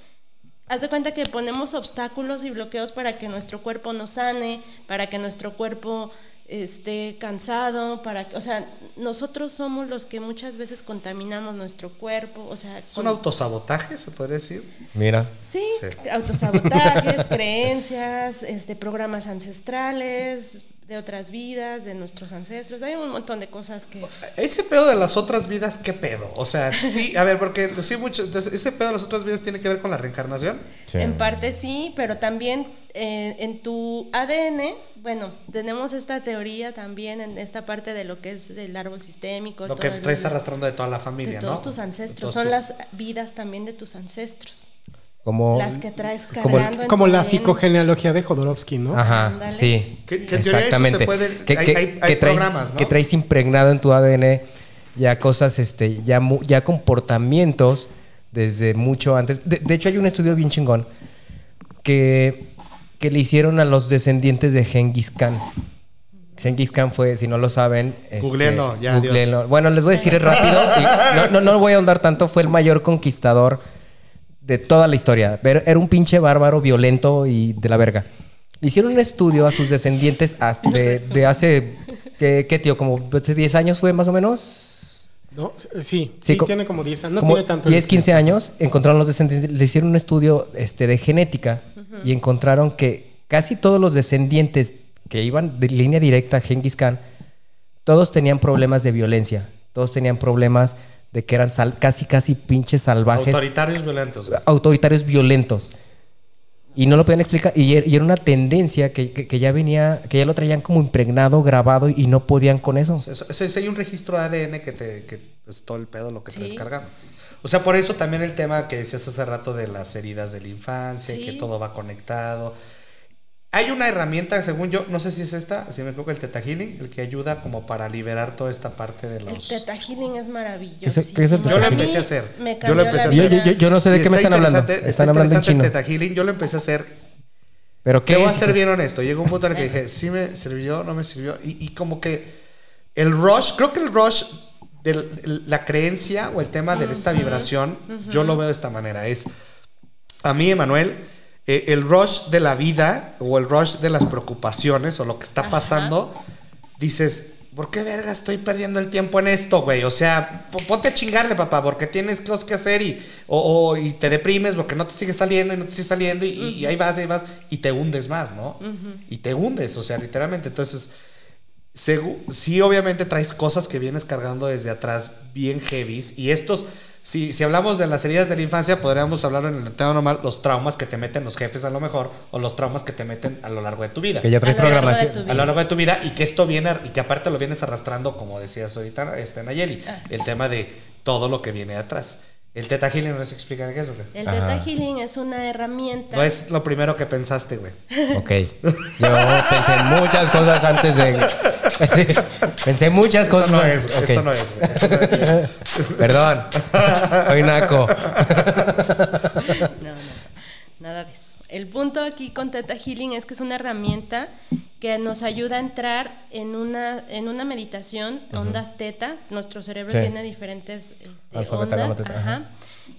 Haz de cuenta que ponemos obstáculos y bloqueos para que nuestro cuerpo no sane, para que nuestro cuerpo esté cansado, para que, o sea, nosotros somos los que muchas veces contaminamos nuestro cuerpo, o sea,
¿Es un
con-
autosabotaje, se podría decir?
Mira.
Sí,
Sí.
autosabotajes, (laughs) creencias, este, programas ancestrales, de otras vidas, de nuestros ancestros. Hay un montón de cosas que...
Ese pedo de las otras vidas, ¿qué pedo? O sea, sí, a ver, porque sí, mucho. Entonces, ese pedo de las otras vidas tiene que ver con la reencarnación.
Sí.
En parte sí, pero también eh, en tu ADN, bueno, tenemos esta teoría también en esta parte de lo que es el árbol sistémico.
Lo que traes arrastrando de toda la familia,
de todos
¿no?
tus ancestros.
todos
Son
tus-
las vidas también de tus ancestros.
Como.
las que traes
como-
en
la psicogenealogía de Jodorowsky, ¿no?
Ajá, sí.
Que- que en teoría eso
Exactamente.
se puede-
que,
hay-
que-
hay- hay
que traes,
programas, ¿no?
que traes impregnado en tu ADN ya cosas, este, ya, ya comportamientos desde mucho antes. De, de hecho, hay un estudio bien chingón que, que le hicieron a los descendientes de Genghis Khan. Genghis Khan fue, si no lo saben... este,
Googleenlo, ya, adiós.
googleenlo. Bueno, les voy a decir rápido. y no, no, no voy a ahondar tanto. Fue el mayor conquistador de toda la historia. Era un pinche bárbaro, violento y de la verga. Hicieron un estudio a sus descendientes (laughs) de, de hace, ¿qué, qué, tío? Como hace 10 años fue más o menos.
¿No? Sí, sí,
Sí, co-
tiene como 10 años. No
como
tiene tanto.
10, 15 años, encontraron los descendientes, le hicieron un estudio este, de genética y encontraron que casi todos los descendientes que iban de línea directa a Genghis Khan, todos tenían problemas de violencia, todos tenían problemas de que eran sal- casi, casi pinches salvajes,
Autoritarios violentos. güey.
autoritarios violentos. Y no lo podían explicar. Y, er- y era una tendencia que, que- que ya venía, que ya lo traían como impregnado, grabado y no podían con eso.
Eso- eso hay un registro de ADN que te que es todo el pedo lo que
Sí.
traes cargando. O sea, por eso también el tema que decías hace rato de las heridas de la infancia y
Sí.
que todo va conectado. Hay una herramienta, según yo, no sé si es esta, si me equivoco, el Teta Healing, el que ayuda como para liberar toda esta parte de
El
los...
Teta Healing es maravilloso.
¿Qué es- el
Yo lo
Teta
empecé a hacer.
me
Yo lo empecé a hacer.
yo- yo- yo no sé de qué me
está
están hablando. Están
está
hablando en
interesante
chino.
el Teta Healing. Yo lo empecé a hacer
Pero
¿Qué
qué
voy a ser bien honesto? Llegó un punto en el que dije, sí me sirvió, no me sirvió. Y, y como que el rush, creo que el rush de la creencia o el tema de esta vibración, yo lo veo de esta manera. Es, a mí, Emanuel, eh, el rush de la vida o el rush de las preocupaciones o lo que está
Ajá.
pasando, dices, ¿por qué verga estoy perdiendo el tiempo en esto, güey? O sea, po- ponte a chingarle, papá, porque tienes cosas que hacer y, o, o- y te deprimes porque no te sigue saliendo y no te sigue saliendo y, y ahí vas, ahí vas y te hundes más, ¿no? Y te hundes, o sea, literalmente. Entonces, sí, obviamente traes cosas que vienes cargando desde atrás bien heavies y estos... Si, si hablamos de las heridas de la infancia, podríamos hablar en el tema normal, los traumas que te meten los jefes a lo mejor, o los traumas que te meten a lo largo de tu vida
Que ya traes
A lo largo de
programación.
tu
a
vida.
lo largo de tu vida y que esto viene ar- y que aparte lo vienes arrastrando como decías ahorita este Nayeli
Ah.
el tema de todo lo que viene de atrás el teta healing no se explica qué es lo que
El
Ajá.
Teta Healing es una herramienta.
no es lo primero que pensaste güey (laughs)
Ok. Yo pensé en muchas cosas antes de. (laughs) pensé en muchas
eso
cosas.
no
antes-
es
ok.
eso no es güey eso no es. (laughs)
Perdón. Soy naco.
No, no, nada de eso. El punto aquí con Teta Healing es que es una herramienta que nos ayuda a entrar en una, en una meditación, ondas teta. Nuestro cerebro
Sí.
tiene diferentes este, ondas.
teta,
ajá.
ajá.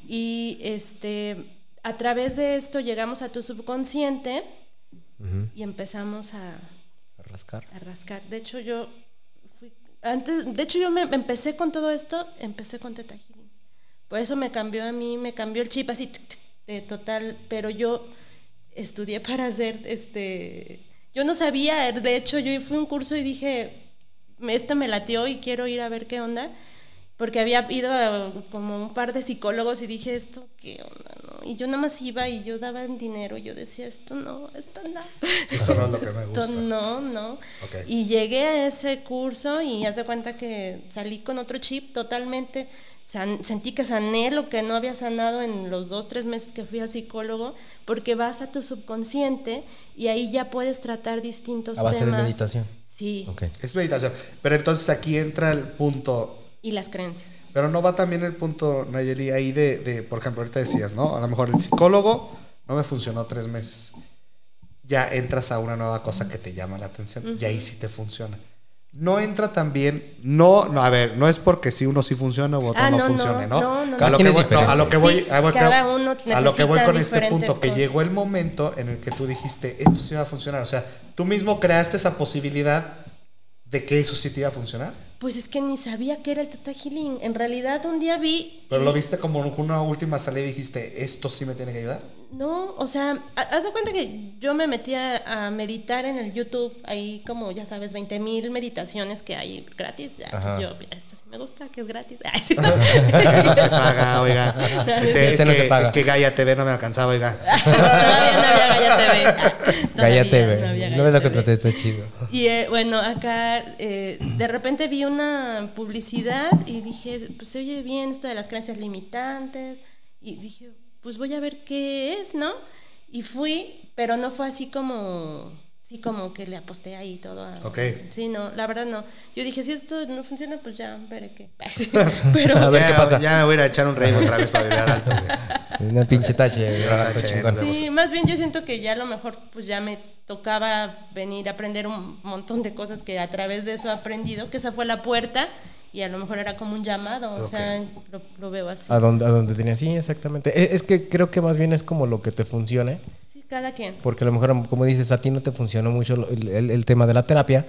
Y este, a través de esto llegamos a tu subconsciente y empezamos a,
Rascar.
a rascar. De hecho, yo fui. Antes, de hecho, yo me empecé con todo esto, empecé con Teta Healing. Por eso me cambió a mí, me cambió el chip así, de total. Pero yo estudié (laughs) para hacer este. Yo no sabía, de hecho, yo fui a un curso y dije, este me latió y quiero ir a ver qué onda. Porque había ido a como un par de psicólogos y dije, esto, ¿qué onda? No? Y yo nada más iba y yo daba el dinero. Y yo decía, esto no, esto no. (laughs)
Esto no es lo que me
Esto
gusta.
no, no.
Ok.
Y llegué a ese curso y haz de cuenta que salí con otro chip totalmente. San- sentí que sané lo que no había sanado en los dos, tres meses que fui al psicólogo, porque vas a tu subconsciente y ahí ya puedes tratar distintos
A base de
temas.
meditación.
Sí,
Ok.
Es meditación. Pero entonces aquí entra el punto
y las creencias.
Pero no va también el punto, Nayeli, ahí de, de, por ejemplo, ahorita decías, ¿no? A lo mejor el psicólogo no me funcionó tres meses. Ya entras a una nueva cosa que te llama la atención y ahí sí te funciona. No entra también, no, no, a ver, no es porque si uno sí funciona u otro
Ah,
no,
no, no,
funcione, ¿no?
no, no,
a,
no.
lo
Cada
que voy, no, a lo que voy, a,
Sí, cada uno
a lo que voy con este punto, que llegó el momento en el que tú dijiste, esto sí va a funcionar. O sea, tú mismo creaste esa posibilidad de que eso sí te iba a funcionar.
Pues es que ni sabía que era el Tata Healing. En realidad un día vi...
Pero lo viste como una última salida y dijiste, esto sí me tiene que ayudar.
No, o sea, ha- haz de cuenta que yo me metí a, meditar en el YouTube, ahí como ya sabes, 20 mil meditaciones que hay gratis. Ya, pues yo, esta sí me gusta, que es gratis. (laughs) Ay, sí. (laughs)
no se paga, oiga. Este,
Este
es,
no
que,
se paga.
es que Gaia TV no me alcanzaba, oiga. (laughs)
Todavía no había Gaia TV. Ah,
Cállate,
no había
No me lo
TV.
contraté, está chido.
Y eh, bueno, acá eh, de repente vi una publicidad y dije, pues se oye bien esto de las creencias limitantes. Y dije, pues voy a ver qué es, ¿no? Y fui, pero no fue así como, sí, como que le aposté ahí todo. A,
Ok.
Sí, no, la verdad no. Yo dije, si esto no funciona, pues ya veré qué. (laughs) (laughs) pero
A ver
ya,
qué pasa.
Ya me voy a ir a echar un rey otra vez para vibrar alto, güey. (laughs)
Una pinche tache.
Sí, más bien yo siento que ya a lo mejor pues ya me tocaba venir a aprender un montón de cosas que a través de eso he aprendido, que esa fue la puerta y a lo mejor era como un llamado, o sea, lo, lo veo así.
A donde, a donde tenía, sí, exactamente. E- Es, que creo que más bien es como lo que te funcione.
Sí, cada quien.
Porque a lo mejor, como dices, a ti no te funcionó mucho el, el- el tema de la terapia,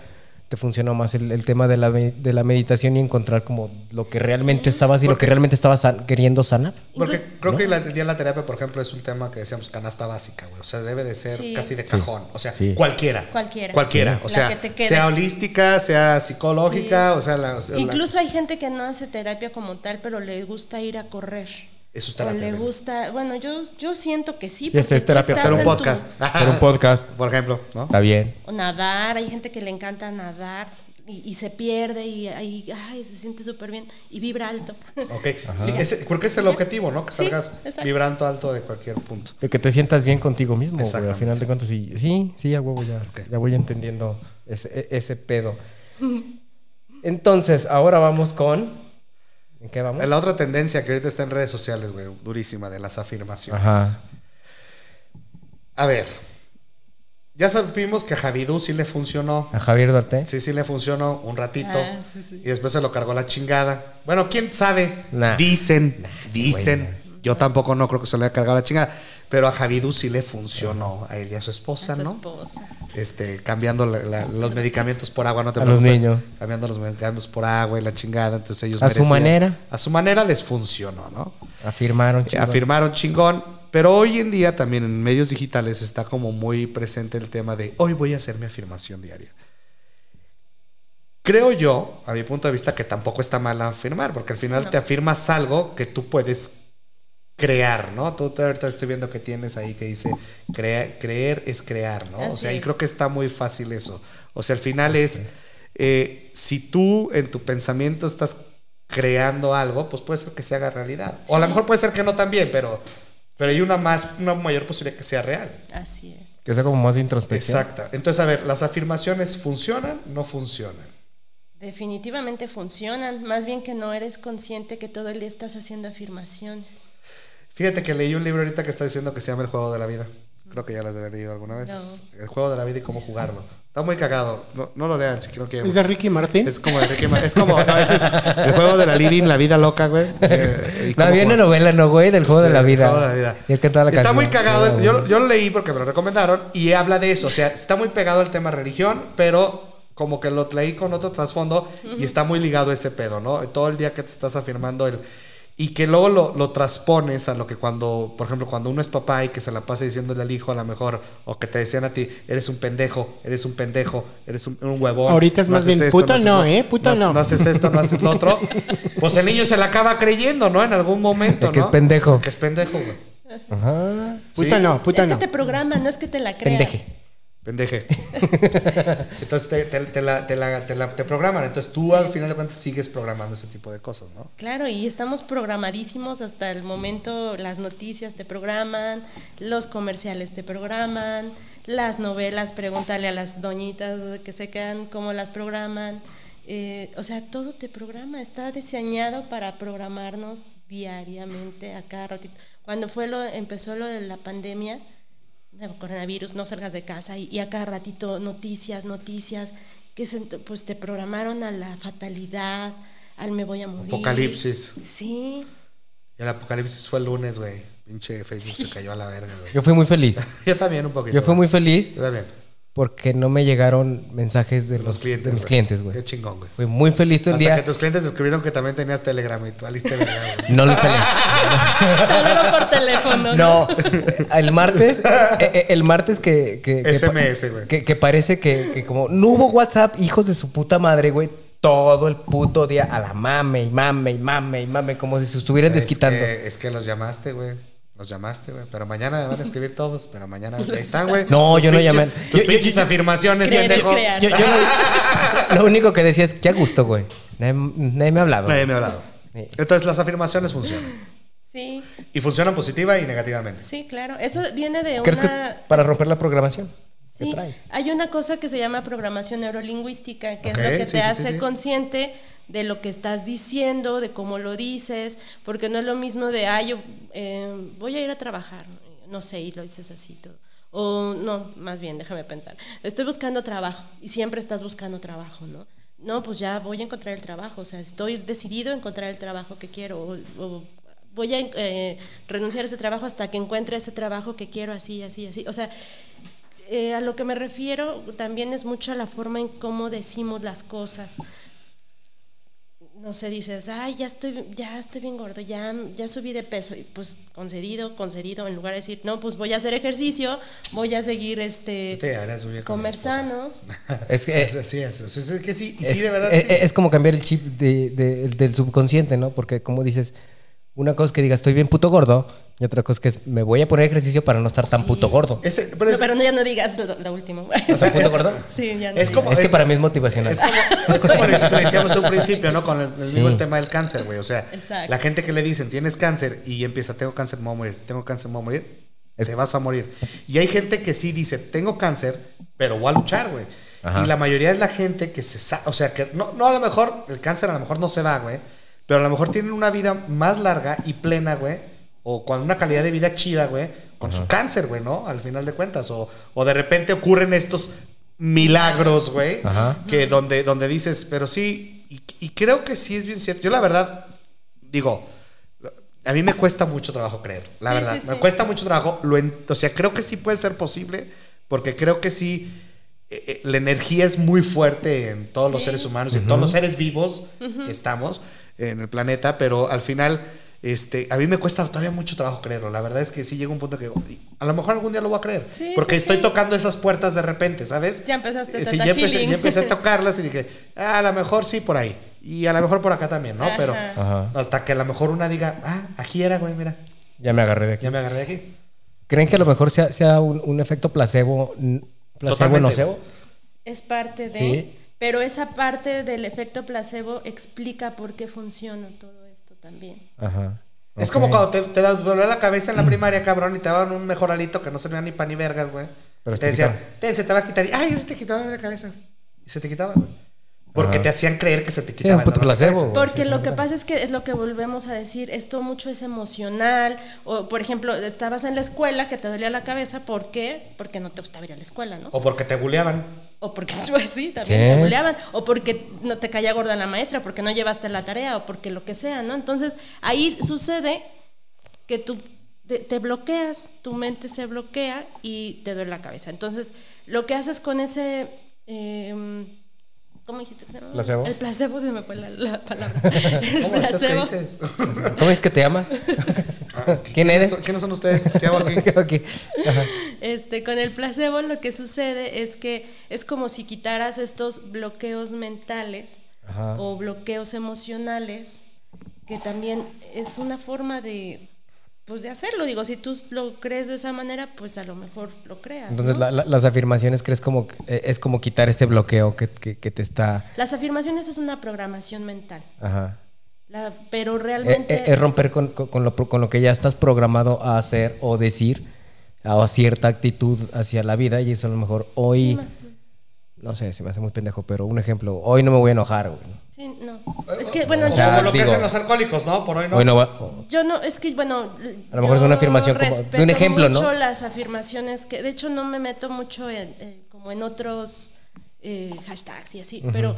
te funcionó más el, el tema de la, de la meditación y encontrar como lo que realmente estabas y lo que realmente estabas san- queriendo sanar.
Porque creo que la- el día de la terapia, por ejemplo, es un tema que decíamos canasta básica, güey. O sea, debe de ser
Sí.
casi de cajón. O sea,
Sí.
cualquiera.
Cualquiera.
Cualquiera.
Sí.
O sea, sea holística, sea psicológica,
Sí.
o sea, la, o sea, la-
Incluso hay gente que no hace terapia como tal, pero le gusta ir a correr.
Eso es
o
terapia,
le gusta, bueno, yo, yo siento que sí.
Y esa
porque
es terapia.
hacer un
en tu-
podcast.
Hacer un podcast. (laughs)
Por ejemplo, ¿no?
Está bien.
o nadar, hay gente que le encanta nadar y, y se pierde y ahí ay, se siente súper bien y vibra alto.
Ok. (laughs) Sí, ese- porque es el objetivo, ¿no? Que salgas vibrando alto de cualquier punto.
De que te sientas bien contigo mismo, güey. Al final de cuentas, sí, sí, sí, a huevo ya. Ya voy entendiendo ese, e- ese pedo. Entonces, ahora vamos con. ¿En qué vamos?
La otra tendencia que ahorita está en redes sociales, güey, durísima, de las afirmaciones.
Ajá.
A ver, ya supimos que a Javidú sí le funcionó.
A Javier Duarte.
Sí, sí le funcionó un ratito.
Ah, sí, sí.
Y después se lo cargó la chingada. Bueno, quién sabe.
Nah.
Dicen, dicen. Yo tampoco no creo que se le haya cargado la chingada. Pero a Javidú sí le funcionó. A él y a su esposa,
a su
¿no?
esposa.
Este, cambiando la- la- los medicamentos por agua, no te
A los
preocupes.
niños.
Cambiando los medicamentos por agua y la chingada. Entonces ellos
A su manera.
A su manera les funcionó, ¿no?
Afirmaron.
Eh,
chingón.
afirmaron chingón. Pero hoy en día también en medios digitales está como muy presente el tema de hoy voy a hacer mi afirmación diaria. Creo yo, a mi punto de vista, que tampoco está mal afirmar, porque al final
No.
te afirmas algo que tú puedes crear, ¿no? Tú ahorita estoy viendo que tienes ahí que dice crea- creer es crear, ¿no? o sea, y creo que está muy fácil eso. O sea, al final es, eh, si tú en tu pensamiento estás creando algo, pues puede ser que se haga realidad. O a lo mejor puede ser que no también, pero, pero hay una más, una mayor posibilidad que sea real.
Así es.
Que sea como más de introspección.
Exacto. Entonces, a ver, las afirmaciones funcionan, no funcionan.
Definitivamente funcionan, más bien que no eres consciente que todo el día estás haciendo afirmaciones.
Fíjate que leí un libro ahorita que está diciendo que se llama El juego de la vida. Creo que ya las había leído alguna vez. El juego de la vida y cómo jugarlo. Está muy cagado. No, no lo lean si no quieren.
¿Es de Ricky Martin?
Es como de Ricky Ma- Es como, no, ese es el juego de la living, la vida loca, güey. Eh,
No, novela, no, güey, del juego
Sí,
de la
el
vida.
juego de la vida.
Y la
Está
canción.
muy cagado. Yo, lo leí porque me lo recomendaron y habla de eso. O sea, está muy pegado al tema religión, pero como que lo leí con otro trasfondo y está muy ligado a ese pedo, ¿no? Todo el día que te estás afirmando el y que luego lo, lo transpones a lo que cuando, por ejemplo, cuando uno es papá y que se la pasa diciéndole al hijo a lo mejor, o que te decían a ti, eres un pendejo, eres un pendejo, eres un, un huevón.
Ahorita es más bien,
esto,
puto no, ¿eh? Puto no.
No haces esto, no haces lo otro. (laughs) Pues el niño se la acaba creyendo, ¿no? En algún momento,
De que
¿no?
es pendejo.
De Que es pendejo, güey.
Ajá.
Puta
Sí.
no, puta
es
no.
que te programan, no es que te la creas.
Pendeje.
Pendeje. (laughs) Entonces te, te- te la, te, la- te la- te programan. Entonces tú al final de cuentas sigues programando ese tipo de cosas, ¿no?
Claro, y estamos programadísimos hasta el momento, las noticias te programan, los comerciales te programan, las novelas, pregúntale a las doñitas que se quedan cómo las programan. Eh, o sea, todo te programa, está diseñado para programarnos diariamente a cada ratito. Cuando fue lo, empezó lo de la pandemia, coronavirus, no salgas de casa y, y a cada ratito noticias, noticias, que se- pues te programaron a la fatalidad, al me voy a morir.
Apocalipsis.
Sí.
Y el apocalipsis fue el lunes, güey. Pinche Facebook se cayó a la verga, güey.
Yo fui muy feliz. (laughs)
Yo también un poquito.
Yo fui muy feliz
Yo también.
Porque no me llegaron mensajes de,
Los,
los,
clientes.
de mis clientes, güey.
Qué chingón, güey.
Fui muy feliz todo el
Hasta
día.
que tus clientes escribieron que también tenías Telegram y tú aliste verga, güey.
No lo instalé. (laughs)
Hablaron por teléfono.
No, el martes, eh, eh, el martes que... que,
SMS, güey.
Que, que parece que, que como no hubo WhatsApp, hijos de su puta madre, güey. Todo el puto día a la mame y mame y mame y mame, como si se estuvieran
O sea,
desquitando.
Es que, es que los llamaste, güey. Los llamaste, güey. Pero mañana me van a escribir todos. Pero mañana ahí están, güey.
No,
Tus
yo no
pinches-
llamé.
Tus
Yo- yo-
pinches
yo-
afirmaciones, pendejo.
crear.
Yo, yo lo, único que decía es, qué a gusto, güey. Nadie, nadie me ha hablado.
Nadie me ha hablado.
Sí.
Entonces las afirmaciones funcionan.
Sí,
Y funcionan positiva y negativamente.
sí, claro. Eso viene de
¿Crees que
una...
para romper la programación? ¿Qué
Sí, hay una cosa que se llama programación neurolingüística, que
Ok,
es lo que te
sí,
hace
sí.
consciente de lo que estás diciendo, de cómo lo dices, porque no es lo mismo de, ah, yo eh, voy a ir a trabajar, no sé, y lo dices así todo. O no, más bien, déjame pensar. Estoy buscando trabajo y siempre estás buscando trabajo, ¿no? No, pues ya voy a encontrar el trabajo, o sea, estoy decidido a encontrar el trabajo que quiero, o, o voy a eh, renunciar a ese trabajo hasta que encuentre ese trabajo que quiero, así, así, así. O sea, eh, a lo que me refiero también es mucho a la forma en cómo decimos las cosas. No sé, dices, ay, ya estoy, ya estoy bien gordo, ya, ya subí de peso. Y pues concedido, concedido, en lugar de decir, no, pues voy a hacer ejercicio, voy a seguir este
Te harás
comer sano. (laughs)
Es que,
Es, así es. Es, es que sí. Y
es,
sí, de verdad.
es-
sí.
es como cambiar el chip de- de- del subconsciente, ¿no? Porque como dices, una cosa es que digas, estoy bien puto gordo, y otra cosa es que es, me voy a poner ejercicio para no estar tan
Sí.
puto gordo.
Ese- pero
No, pero no, ya no digas lo, lo último.
¿Estás puto gordo? (laughs)
sí, ya no
es como-
Es que para mí es motivacional.
Es como, (laughs) es como lo que decíamos al principio, ¿no? Con el, el
Sí.
mismo el tema del cáncer, güey. O sea,
Exacto.
la gente que le dicen, tienes cáncer y empieza, tengo cáncer, me voy a morir, tengo cáncer, me voy a morir,
Es-
te vas a morir. Y hay gente que sí dice, tengo cáncer, pero voy a luchar, güey. Y la mayoría es la gente que se sabe, o sea, que no, no a lo mejor, el cáncer a lo mejor no se va, güey, pero a lo mejor tienen una vida más larga y plena, güey, o con una calidad de vida chida, güey, con su cáncer, güey, ¿no? Al final de cuentas, o, o de repente ocurren estos milagros, güey,
Ajá.
que donde, donde dices, pero sí, y, y creo que sí es bien cierto. Yo la verdad, digo, a mí me cuesta mucho trabajo creer, la
Sí,
verdad.
sí,
Me cuesta mucho trabajo, lo en- o sea, creo que sí puede ser posible, porque creo que sí, eh, eh, la energía es muy fuerte en todos los seres humanos, y en todos los seres vivos que estamos en el planeta, pero al final... Este, a mí me cuesta todavía mucho trabajo creerlo. La verdad es que sí llega un punto que digo, a lo mejor algún día lo voy a creer.
Sí,
porque
sí,
estoy
sí.
tocando esas puertas de repente, ¿sabes?
Ya empezaste
Eh,
Tata
sí, ya empecé, ya empecé a (laughs) tocarlas y dije, ah, a lo mejor sí por ahí. Y a lo mejor por acá también, ¿no?
Ajá.
Pero
Ajá.
hasta que a lo mejor una diga, ah, aquí era, güey, mira,
Ya me agarré de aquí.
ya me agarré de aquí.
¿Creen que a lo mejor sea, sea un, un efecto placebo, placebo
Totalmente.
nocebo?
Es parte de,
Sí.
Pero esa parte del efecto placebo explica por qué funciona todo esto también.
Ajá.
Es como cuando te, te dolió la cabeza en la primaria, cabrón, y te daban un mejoralito que no servía ni pan ni vergas, güey.
Pero te
te decían, ten, se te va a quitar. Y, ay, se te quitaba de la cabeza. Y se te quitaba, güey. Porque
Ajá.
te hacían creer que se te
Sí,
quitaba.
puto
el
placebo.
Porque
sí,
lo que pasa es que es lo que volvemos a decir, esto mucho es emocional, o por ejemplo, estabas en la escuela que te dolía la cabeza, ¿por qué? Porque no te gustaba ir a la escuela, ¿no?
O porque te buleaban.
O porque, (laughs) pues sí, también
Sí.
te buleaban, o porque no te caía gorda la maestra, porque no llevaste la tarea, o porque lo que sea, ¿no? Entonces, ahí sucede que tú te, te bloqueas, tu mente se bloquea y te duele la cabeza. Entonces, lo que haces con ese... em, ¿Cómo dijiste que se llama?
¿Placebo?
El placebo se me fue la, la palabra. El
¿Cómo dices que
placebo.
dices?
¿Cómo es que te llamas? ¿Quién eres?
son- ¿Quiénes son ustedes? ¿Qué hago aquí? (laughs)
Ok. Ajá.
Este, con el placebo lo que sucede es que es como si quitaras estos bloqueos mentales
Ajá.
o bloqueos emocionales, que también es una forma de, pues, de hacerlo. Digo, si tú lo crees de esa manera, pues a lo mejor lo creas.
Entonces,
¿no?
la- la- las afirmaciones crees como eh, es como quitar ese bloqueo que, que- que te está.
Las afirmaciones es una programación mental,
Ajá.
la- pero
Eh,
realmente...
eh, es romper con, con- con lo, con lo que ya estás programado a hacer o decir o a cierta actitud hacia la vida y eso a lo mejor hoy,
más-
no sé, se me hace muy pendejo, pero un ejemplo, hoy no me voy a enojar, güey.
Sí, no. Es que, bueno,
O sea,
yo,
lo que
digo-
hacen los alcohólicos, ¿no? Por hoy no.
Hoy no va...
yo no, es que, bueno...
A lo mejor es una afirmación como- de un ejemplo, ¿no?
mucho las afirmaciones que, de hecho, no me meto mucho en, eh, como en otros eh, hashtags y así, pero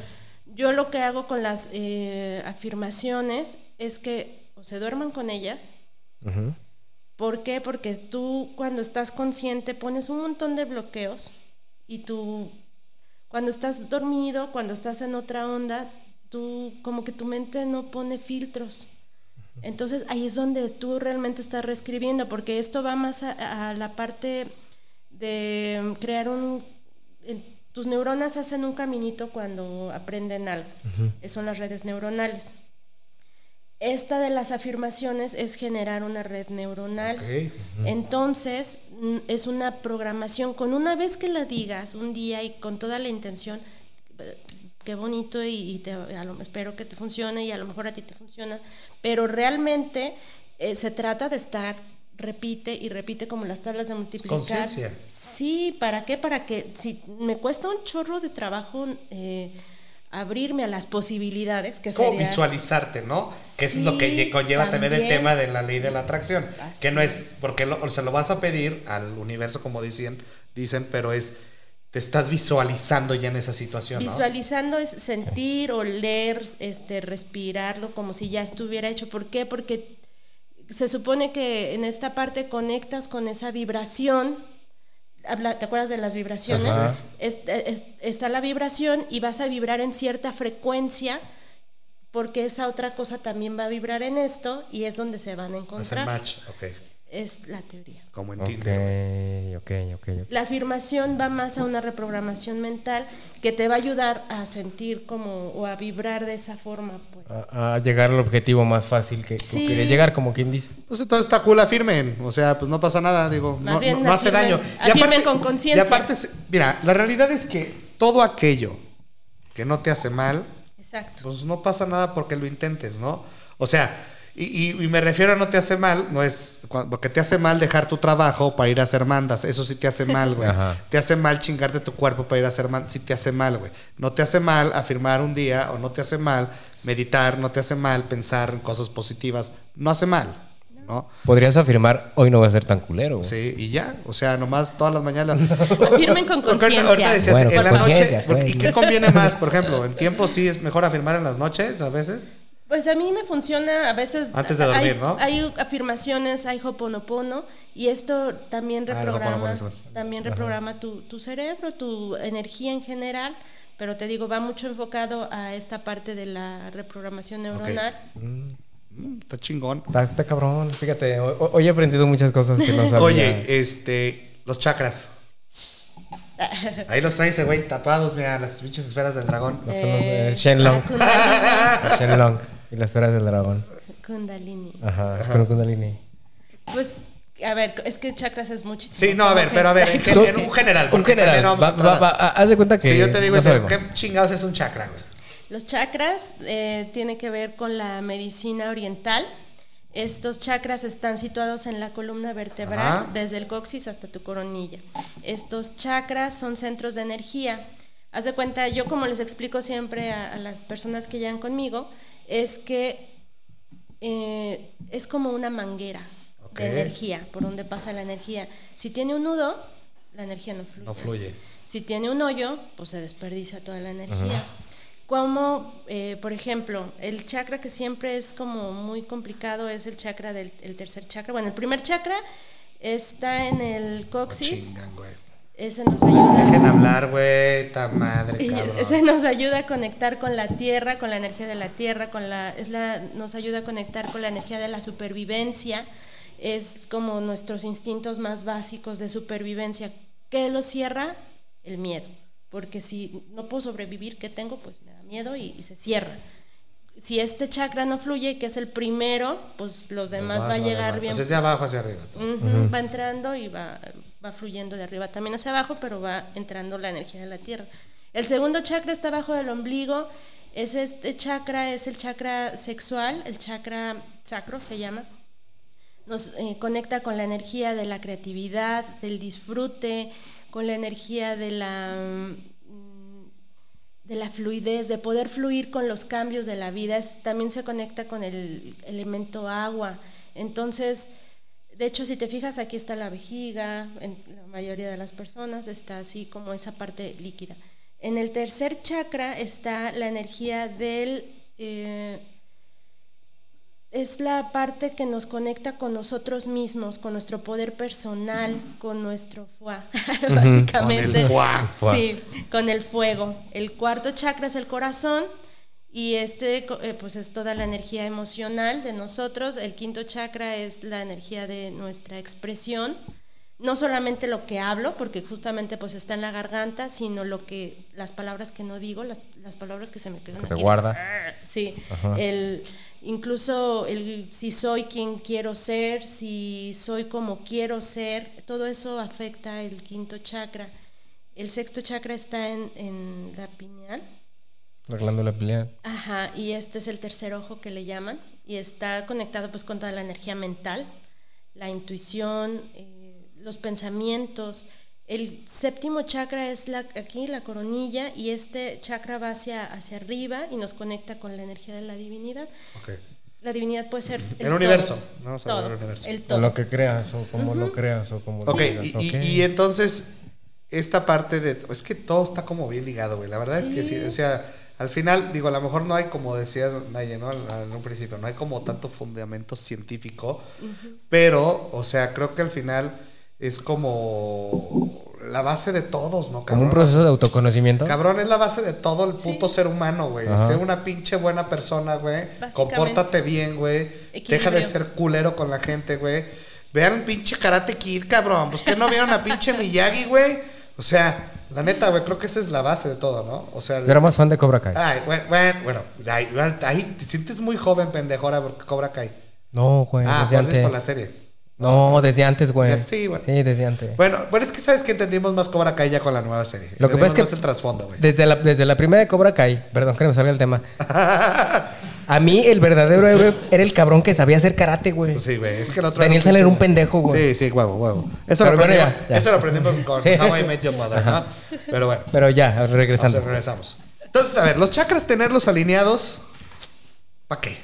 yo lo que hago con las eh, afirmaciones es que o se duerman con ellas. ¿Por qué? Porque tú cuando estás consciente pones un montón de bloqueos y tú cuando estás dormido, cuando estás en otra onda, tú como que tu mente no pone filtros. Entonces ahí es donde tú realmente estás reescribiendo, porque esto va más a, a la parte de crear un... el- tus neuronas hacen un caminito cuando aprenden algo. Son las redes neuronales. Esta de las afirmaciones es generar una red neuronal. Entonces, es una programación. Con una vez que la digas un día y con toda la intención, eh, qué bonito y, y te- a lo- espero que te funcione y a lo mejor a ti te funciona, pero realmente eh, se trata de estar, repite y repite como las tablas de multiplicar.
Conciencia.
Sí, ¿para qué? Para que si me cuesta un chorro de trabajo eh, abrirme a las posibilidades, que
Es como
sería-
visualizarte, ¿no? Que eso es lo que conlleva también el tema de la ley de la atracción.
Así
que no es,
es.
porque lo- se lo vas a pedir al universo, como dicen, dicen, pero es, te estás visualizando ya en esa situación, ¿no?
Visualizando es sentir, oler, este, respirarlo como si ya estuviera hecho. ¿Por qué? Porque se supone que en esta parte conectas con esa vibración. Habla- ¿Te acuerdas de las vibraciones?
Ajá.
Es- es- está la vibración y vas a vibrar en cierta frecuencia porque esa otra cosa también va a vibrar en esto y es donde se van a
Hacer
encontrar.
match, ok.
Es la teoría.
Como en Tinder.
ok, ok. ok.
La afirmación va más a una reprogramación mental que te va a ayudar a sentir como o a vibrar de esa forma. Pues.
A, a llegar al objetivo más fácil que,
Sí.
que de llegar, como quien dice.
Pues entonces está cool, afirmen. O sea, pues no pasa nada, digo,
Más
no,
bien
no- no hace daño.
afirmen con conciencia.
Y aparte, mira, la realidad es que todo aquello que no te hace mal,
Exacto.
pues no pasa nada porque lo intentes, ¿no? O sea, y, y- y me refiero a no te hace mal, no es porque te hace mal dejar tu trabajo para ir a hacer mandas, eso sí te hace mal, güey. Te hace mal chingarte tu cuerpo para ir a hacer mandas, sí te hace mal, güey. No te hace mal afirmar un día o no te hace mal meditar, no te hace mal pensar en cosas positivas, no hace mal, ¿no?
Podrías afirmar, hoy no va a ser tan culero. güey.
Sí, y ya, o sea, nomás todas las mañanas. (laughs)
Afirmen con conciencia.
decías,
Bueno,
en la noche, porque-
pues.
¿y qué conviene más? Por ejemplo, en tiempo sí es mejor afirmar en las noches a veces.
Pues a mí me funciona a veces.
Antes de
hay-
dormir, ¿no?
Hay afirmaciones, hay hoponopono y esto también
Ah,
reprograma,
es-
también reprograma tu, tu cerebro, tu energía en general. Pero te digo, va mucho enfocado a esta parte de la reprogramación neuronal.
Mm, está chingón.
Está, está cabrón, fíjate. ho- ho- Hoy he aprendido muchas cosas que no (laughs) sabía.
Oye, este, los chakras. (laughs) Ahí los trae ese güey tatuados, mira, las pinches esferas del dragón.
Eh,
Eh,
Shenlong. (laughs) Shenlong. Y las esferas del dragón.
Kundalini.
Ajá, con Kundalini.
Pues, a ver, es que chakras es muchísimo.
Sí, no, a ver, pero a ver, en, gen- en un general.
Un
porque
general.
también vamos
Va,
a
va- va- haz de cuenta que.
Si yo te digo,
no sabemos.
¿qué chingados es un chakra, güey?
Los chakras eh, tiene que ver con la medicina oriental. Estos chakras están situados en la columna vertebral,
Ajá.
desde el coxis hasta tu coronilla. Estos chakras son centros de energía. Haz de cuenta, yo como les explico siempre a, a las personas que llegan conmigo, es que eh, es como una manguera de energía, por donde pasa la energía. Si tiene un nudo, la energía no fluye.
No fluye.
Si tiene un hoyo, pues se desperdicia toda la energía. Como, eh, por ejemplo, el chakra que siempre es como muy complicado es el chakra del el tercer chakra. Bueno, el primer chakra está en el coxis.
chingan, güey.
Ese nos ayuda.
Dejen hablar, güey. Ta madre, cabrón.
Ese nos ayuda a conectar con la tierra, con la energía de la tierra, con la, es la, nos ayuda a conectar con la energía de la supervivencia. Es como nuestros instintos más básicos de supervivencia. ¿Qué lo cierra? El miedo. Porque si no puedo sobrevivir, ¿qué tengo? Pues me da miedo y, y se cierra. Si este chakra no fluye, que es el primero, pues los demás va a llegar bien.
Pues es de abajo hacia arriba. todo.
Va entrando y va, va fluyendo de arriba también hacia abajo, pero va entrando la energía de la tierra. El segundo chakra está abajo del ombligo. Es este chakra es el chakra sexual, el chakra sacro se llama. Nos eh, conecta con la energía de la creatividad, del disfrute, con la energía de la mm, de la fluidez, de poder fluir con los cambios de la vida. También se conecta con el elemento agua. Entonces, de hecho, si te fijas, aquí está la vejiga, en la mayoría de las personas está así como esa parte líquida. En el tercer chakra está la energía del... eh, es la parte que nos conecta con nosotros mismos, con nuestro poder personal, con nuestro fuá, (laughs) básicamente.
Con el fuá.
Fuá.
Sí, con el fuego. El cuarto chakra es el corazón y este eh, pues es toda la energía emocional de nosotros. El quinto chakra es la energía de nuestra expresión. No solamente lo que hablo, porque justamente pues está en la garganta, sino lo que las palabras que no digo, las, las palabras que se me quedan
Que
aquí.
guarda.
Sí,
Ajá.
el, incluso el si soy quien quiero ser, si soy como quiero ser, todo eso afecta el quinto chakra. El sexto chakra está en, en la pineal.
La glándula pineal.
Ajá, y este es el tercer ojo que le llaman y está conectado pues con toda la energía mental, la intuición, eh, los pensamientos. El séptimo chakra es la, aquí la coronilla y este chakra va hacia, hacia arriba y nos conecta con la energía de la divinidad.
Ok.
La divinidad puede ser
El universo.
todo.
Vamos a hablar
Todo,
del universo.
El todo.
lo que creas o como lo creas o como lo
Ok,
digas.
y, y-
Ok.
y entonces, esta parte de. Es que todo está como bien ligado, güey. La verdad es que sí.
Sí.
O sea, al final, digo, a lo mejor no hay, como decías, Naye, ¿no? En un principio, no hay como tanto fundamento científico. Pero, o sea, creo que al final es como la base de todos, ¿no,
Como
cabrón?
un proceso de autoconocimiento.
Cabrón, es la base de todo el puto ser humano, güey. Sé una pinche buena persona, güey. Compórtate bien, güey. Deja de ser culero con la gente, güey. Vean pinche Karate Kid, cabrón. Pues que no vieron a pinche Miyagi, güey. O sea, la neta, güey, creo que esa es la base de todo, ¿no? O sea,
Yo era más fan de Cobra Kai.
Ay, bueno, bueno, bueno, ahí, ahí te sientes muy joven, pendejora, porque Cobra Kai.
No, güey.
ah,
desde antes.
por la serie.
No, desde antes, güey.
Desde- sí, bueno.
Sí, desde antes.
Bueno, bueno, es que sabes que entendimos más Cobra Kai ya con la nueva serie.
Lo que pasa es que
el trasfondo, güey.
Desde la, desde la primera de Cobra Kai, perdón que me salga el tema. (laughs) A mí el verdadero héroe era el cabrón que sabía hacer karate, güey.
Sí, güey, es que el otro
Daniel Saler era un pendejo, güey.
Sí, sí, huevo, huevo. Eso,
Pero
lo,
bueno,
aprendimos,
ya, ya.
eso lo aprendimos con How (laughs) I Met Your Mother, ¿no? Pero bueno,
Pero ya,
vamos,
regresando.
regresamos. Entonces, a ver, los chakras tenerlos alineados, ¿para qué?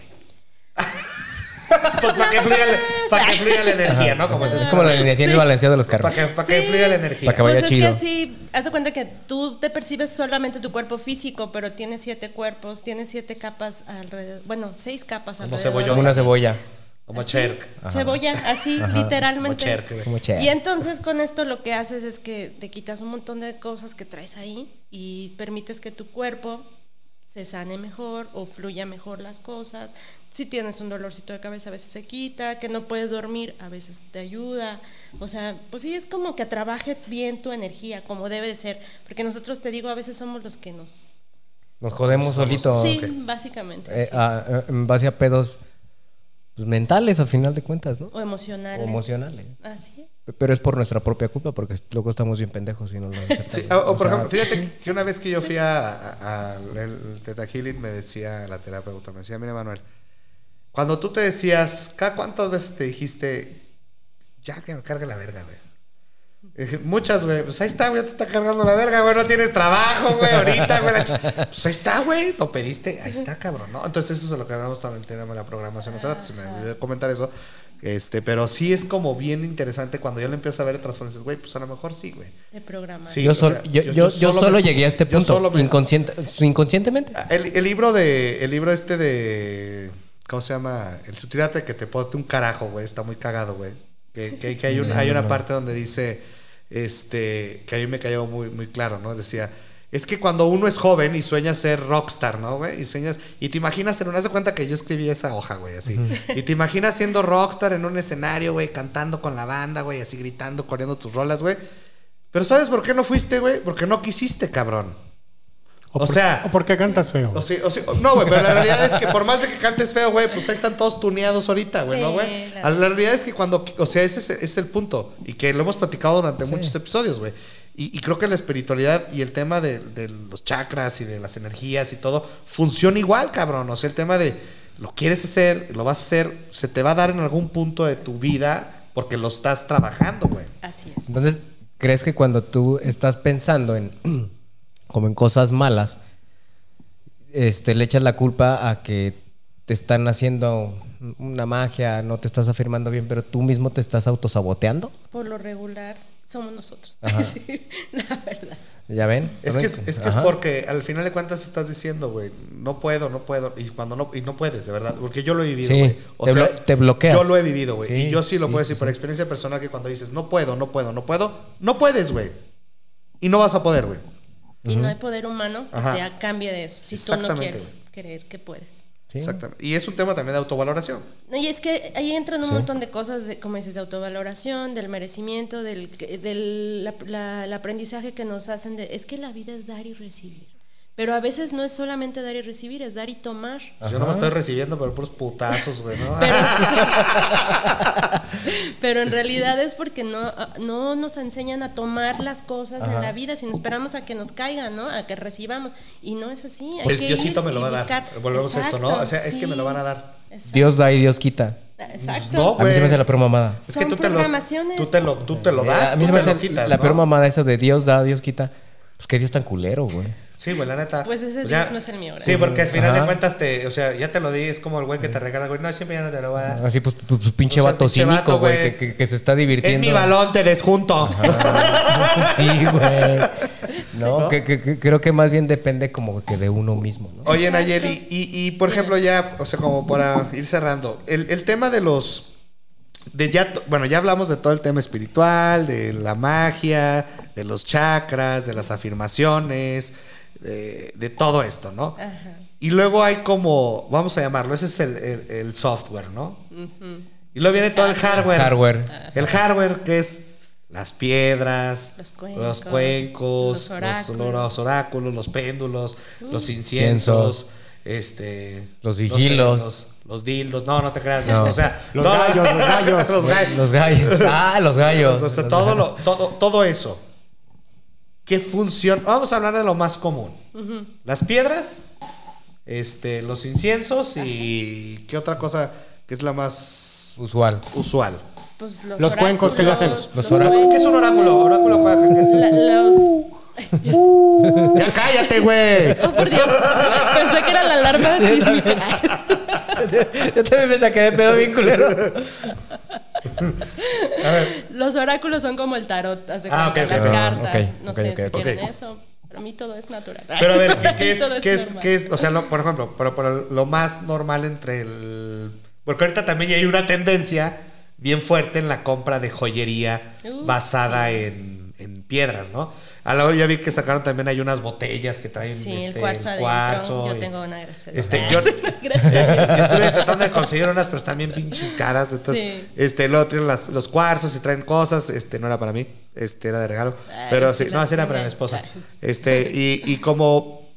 Pues para que fluya, la- pa' que fluya la energía, ¿no? Como
Es como la alineación y el balanceo de los carros.
Para que, pa' que
Sí.
fluya la energía.
Pa' que vaya
pues
chido.
es que sí, haz de cuenta que tú te percibes solamente tu cuerpo físico, pero tienes siete cuerpos, tienes siete capas alrededor, bueno, seis capas
Como
alrededor.
cebollón.
Como una cebolla.
Como Cherk.
Cebolla, así,
Como
literalmente.
Cherk, güey.
Como che.
Y entonces con esto lo que haces es que te quitas un montón de cosas que traes ahí y permites que tu cuerpo se sane mejor o fluya mejor las cosas. Si tienes un dolorcito de cabeza, a veces se quita, que no puedes dormir, a veces te ayuda. O sea, pues sí, es como que trabaje bien tu energía, como debe de ser. Porque nosotros, te digo, a veces somos los que nos...
Nos jodemos solitos.
Sí, básicamente.
Eh,
sí.
a- a- en base a pedos pues, mentales, a final de cuentas, ¿no?
o emocionales.
O emocionales.
Así es.
Pero es por nuestra propia culpa, porque luego estamos bien pendejos y no lo.
Sí, o, o por
sea,
ejemplo, fíjate que una vez que yo fui al Teta Healing, me decía la terapeuta, me decía, mira Manuel, cuando tú te decías, ¿cada cuántas veces te dijiste, ya que me cargue la verga, güey? Muchas, güey. Pues ahí está, güey. Te está cargando la verga, güey. No tienes trabajo, güey. Ahorita, güey. Pues ahí está, güey. Lo pediste. Ahí está, cabrón, ¿no? Entonces, eso es lo que hablamos también. Tenemos la programación hace rato. Se me olvidó comentar eso. Este, pero sí es como bien interesante cuando yo le empiezo a ver. Dices, güey, pues a lo mejor sí, güey.
De programar.
Sí,
yo,
o
sol-
sea,
yo,
yo-
yo,
yo
yo
solo
solo
me-
llegué a este
yo
punto.
solo me-
inconsciente, inconscientemente.
El, el libro de. El libro este de. ¿Cómo se llama? El sutirate que te ponte un carajo, güey. Está muy cagado, güey. Que, que- que hay, un- hay una parte donde dice. este, que a mí me cayó muy, muy claro, ¿no? Decía, es que cuando uno es joven y sueña ser rockstar, ¿no, güey? Y, sueñas, y te imaginas, en una de cuenta que yo escribí esa hoja, güey, así. Y te imaginas siendo rockstar en un escenario, güey, cantando con la banda, güey, así gritando, corriendo tus rolas, güey. Pero ¿sabes por qué no fuiste, güey? Porque no quisiste, cabrón. O,
por-
sea,
¿O por qué cantas feo?
o sí- o sí- no, güey, pero la realidad es que por más de que cantes feo, güey, pues ahí están todos tuneados ahorita, güey, ¿no,
Sí,
güey?
la
La, la realidad es que cuando, o sea, ese es, ese es el punto y que lo hemos platicado durante
Sí.
muchos episodios, güey. Y, y creo que la espiritualidad y el tema de, de los chakras y de las energías y todo funciona igual, cabrón. O sea, el tema de lo quieres hacer, lo vas a hacer, se te va a dar en algún punto de tu vida porque lo estás trabajando, güey.
Así es.
Entonces, ¿crees que cuando tú estás pensando en como en cosas malas, este, le echas la culpa a que te están haciendo una magia, no te estás afirmando bien, pero tú mismo te estás autosaboteando?
Por lo regular, somos nosotros. (laughs) Sí, la verdad.
¿Ya ven?
Es que es, es que es
Ajá.
porque al final de cuentas estás diciendo, güey, no puedo, no puedo. Y cuando no, y no puedes, de verdad. Porque yo lo he vivido,
Sí,
güey. O
te
sea,
blo- te bloqueas.
Yo lo he vivido, güey.
Sí,
y yo sí lo
sí,
puedo decir
sí,
por experiencia personal que cuando dices, no puedo, no puedo, no puedo, no puedes, güey. Y no vas a poder, güey.
Y no hay poder humano que
Ajá.
te cambie de eso. Si tú no quieres creer que puedes.
Sí.
Exactamente. Y es un tema también de autovaloración.
No, y es que ahí entran un
Sí.
montón de cosas, de, como dices, de autovaloración, del merecimiento, del, del la- la- el aprendizaje que nos hacen. De, es que la vida es dar y recibir. Pero a veces no es solamente dar y recibir, es dar y tomar.
Yo no me estoy recibiendo, pero puros putazos, güey, ¿no?
Pero, (laughs) pero en realidad es porque no, no nos enseñan a tomar las cosas
Ajá.
en la vida, sino esperamos a que nos caigan, ¿no? A que recibamos. Y no es así. Hay
Pues
que
Diosito
ir
me lo va a dar. Volvemos a eso, ¿no? O sea, es que me lo van a dar.
Exacto.
Dios da y Dios quita.
Exacto.
No,
A mí se me hace la peor mamada.
Es que
Son
tú te, lo,
programaciones.
tú, te lo, tú te lo
Eh,
das,
a mí
tú
se me
te lo
hace
quitas,
la
¿no?
peor mamada eso de Dios da, Dios quita. Pues qué Dios tan culero, güey.
Sí, güey, la neta.
Pues ese Dios no es el mío, ¿verdad?
Sí, porque al final de cuentas te, o sea, ya te lo di, es como el güey que te regala, güey, no, siempre ya no te lo voy a dar.
Así pues, pues, pues, pinche
O sea,
vato
pinche
cínico,
vato,
güey, que, que- que se está
Es
divirtiendo.
mi balón, te desjunto. (laughs)
Sí, güey. (laughs) No,
¿no?
que, que- que creo que más bien depende como que de uno mismo, ¿no?
Oye. Nayeli, y, y por ejemplo, ya, o sea, como para ir cerrando, el, el tema de los. De ya, to- bueno, ya hablamos de todo el tema espiritual, de la magia, de los chakras, de las afirmaciones, de, de todo esto, ¿no?
Ajá.
Y luego hay como, vamos a llamarlo, ese es el, el- el software, ¿no? Y luego viene todo el hardware.
Hardware.
El hardware que es las piedras,
Los cuencos,
los, cuencos,
los oráculos.
los, los oráculos, los péndulos, los inciensos, este,
Los sigilos.
los, los dildos, no, no te creas,
No.
o sea,
Los
no,
gallos, los (laughs) gallos.
los gallos,
Los gallos. Ah, los gallos.
o sea, todo, lo, todo, todo eso. ¿Qué funciona? Vamos a hablar de lo más común. Las piedras, este, los inciensos y qué otra cosa que es la más
Usual.
usual.
Pues los,
Los cuencos, ¿qué le hacen?
oráculos,
Los
cuencos,
¿Qué es un oráculo? ¿Oráculo cuál- qué es?
la- los... (laughs) Yo-
Ya cállate, güey. (laughs)
oh, por Dios, pensé que era la alarma sísmica. (laughs)
Yo también me saqué de pedo bien culero.
Los oráculos son como el tarot, haz de
Ah,
cuenta,
ok, ok.
las cartas.
ok,
no sé si quieren eso. Para mí todo es natural.
Pero a ver, ¿qué, (laughs) qué es, qué es,
normal.
qué es? O sea, lo- por ejemplo, pero, pero lo más normal entre el. Porque ahorita también ya hay una tendencia bien fuerte en la compra de joyería
Uh,
basada en, en piedras, ¿no? A la hora ya vi que sacaron también hay unas botellas que traen
Sí,
este,
el cuarzo adentro.
cuarzo
Yo
y-
tengo una, (laughs) gracias. (laughs) a Dios.
Este, yo, este, estuve tratando de conseguir unas, pero están bien pinches caras.
Sí.
este, luego tienen las- los cuarzos y traen cosas. Este, no era para mí, este, era de regalo.
Ay,
pero
sí
no, así era para mi esposa.
Ay.
Este, y, y como,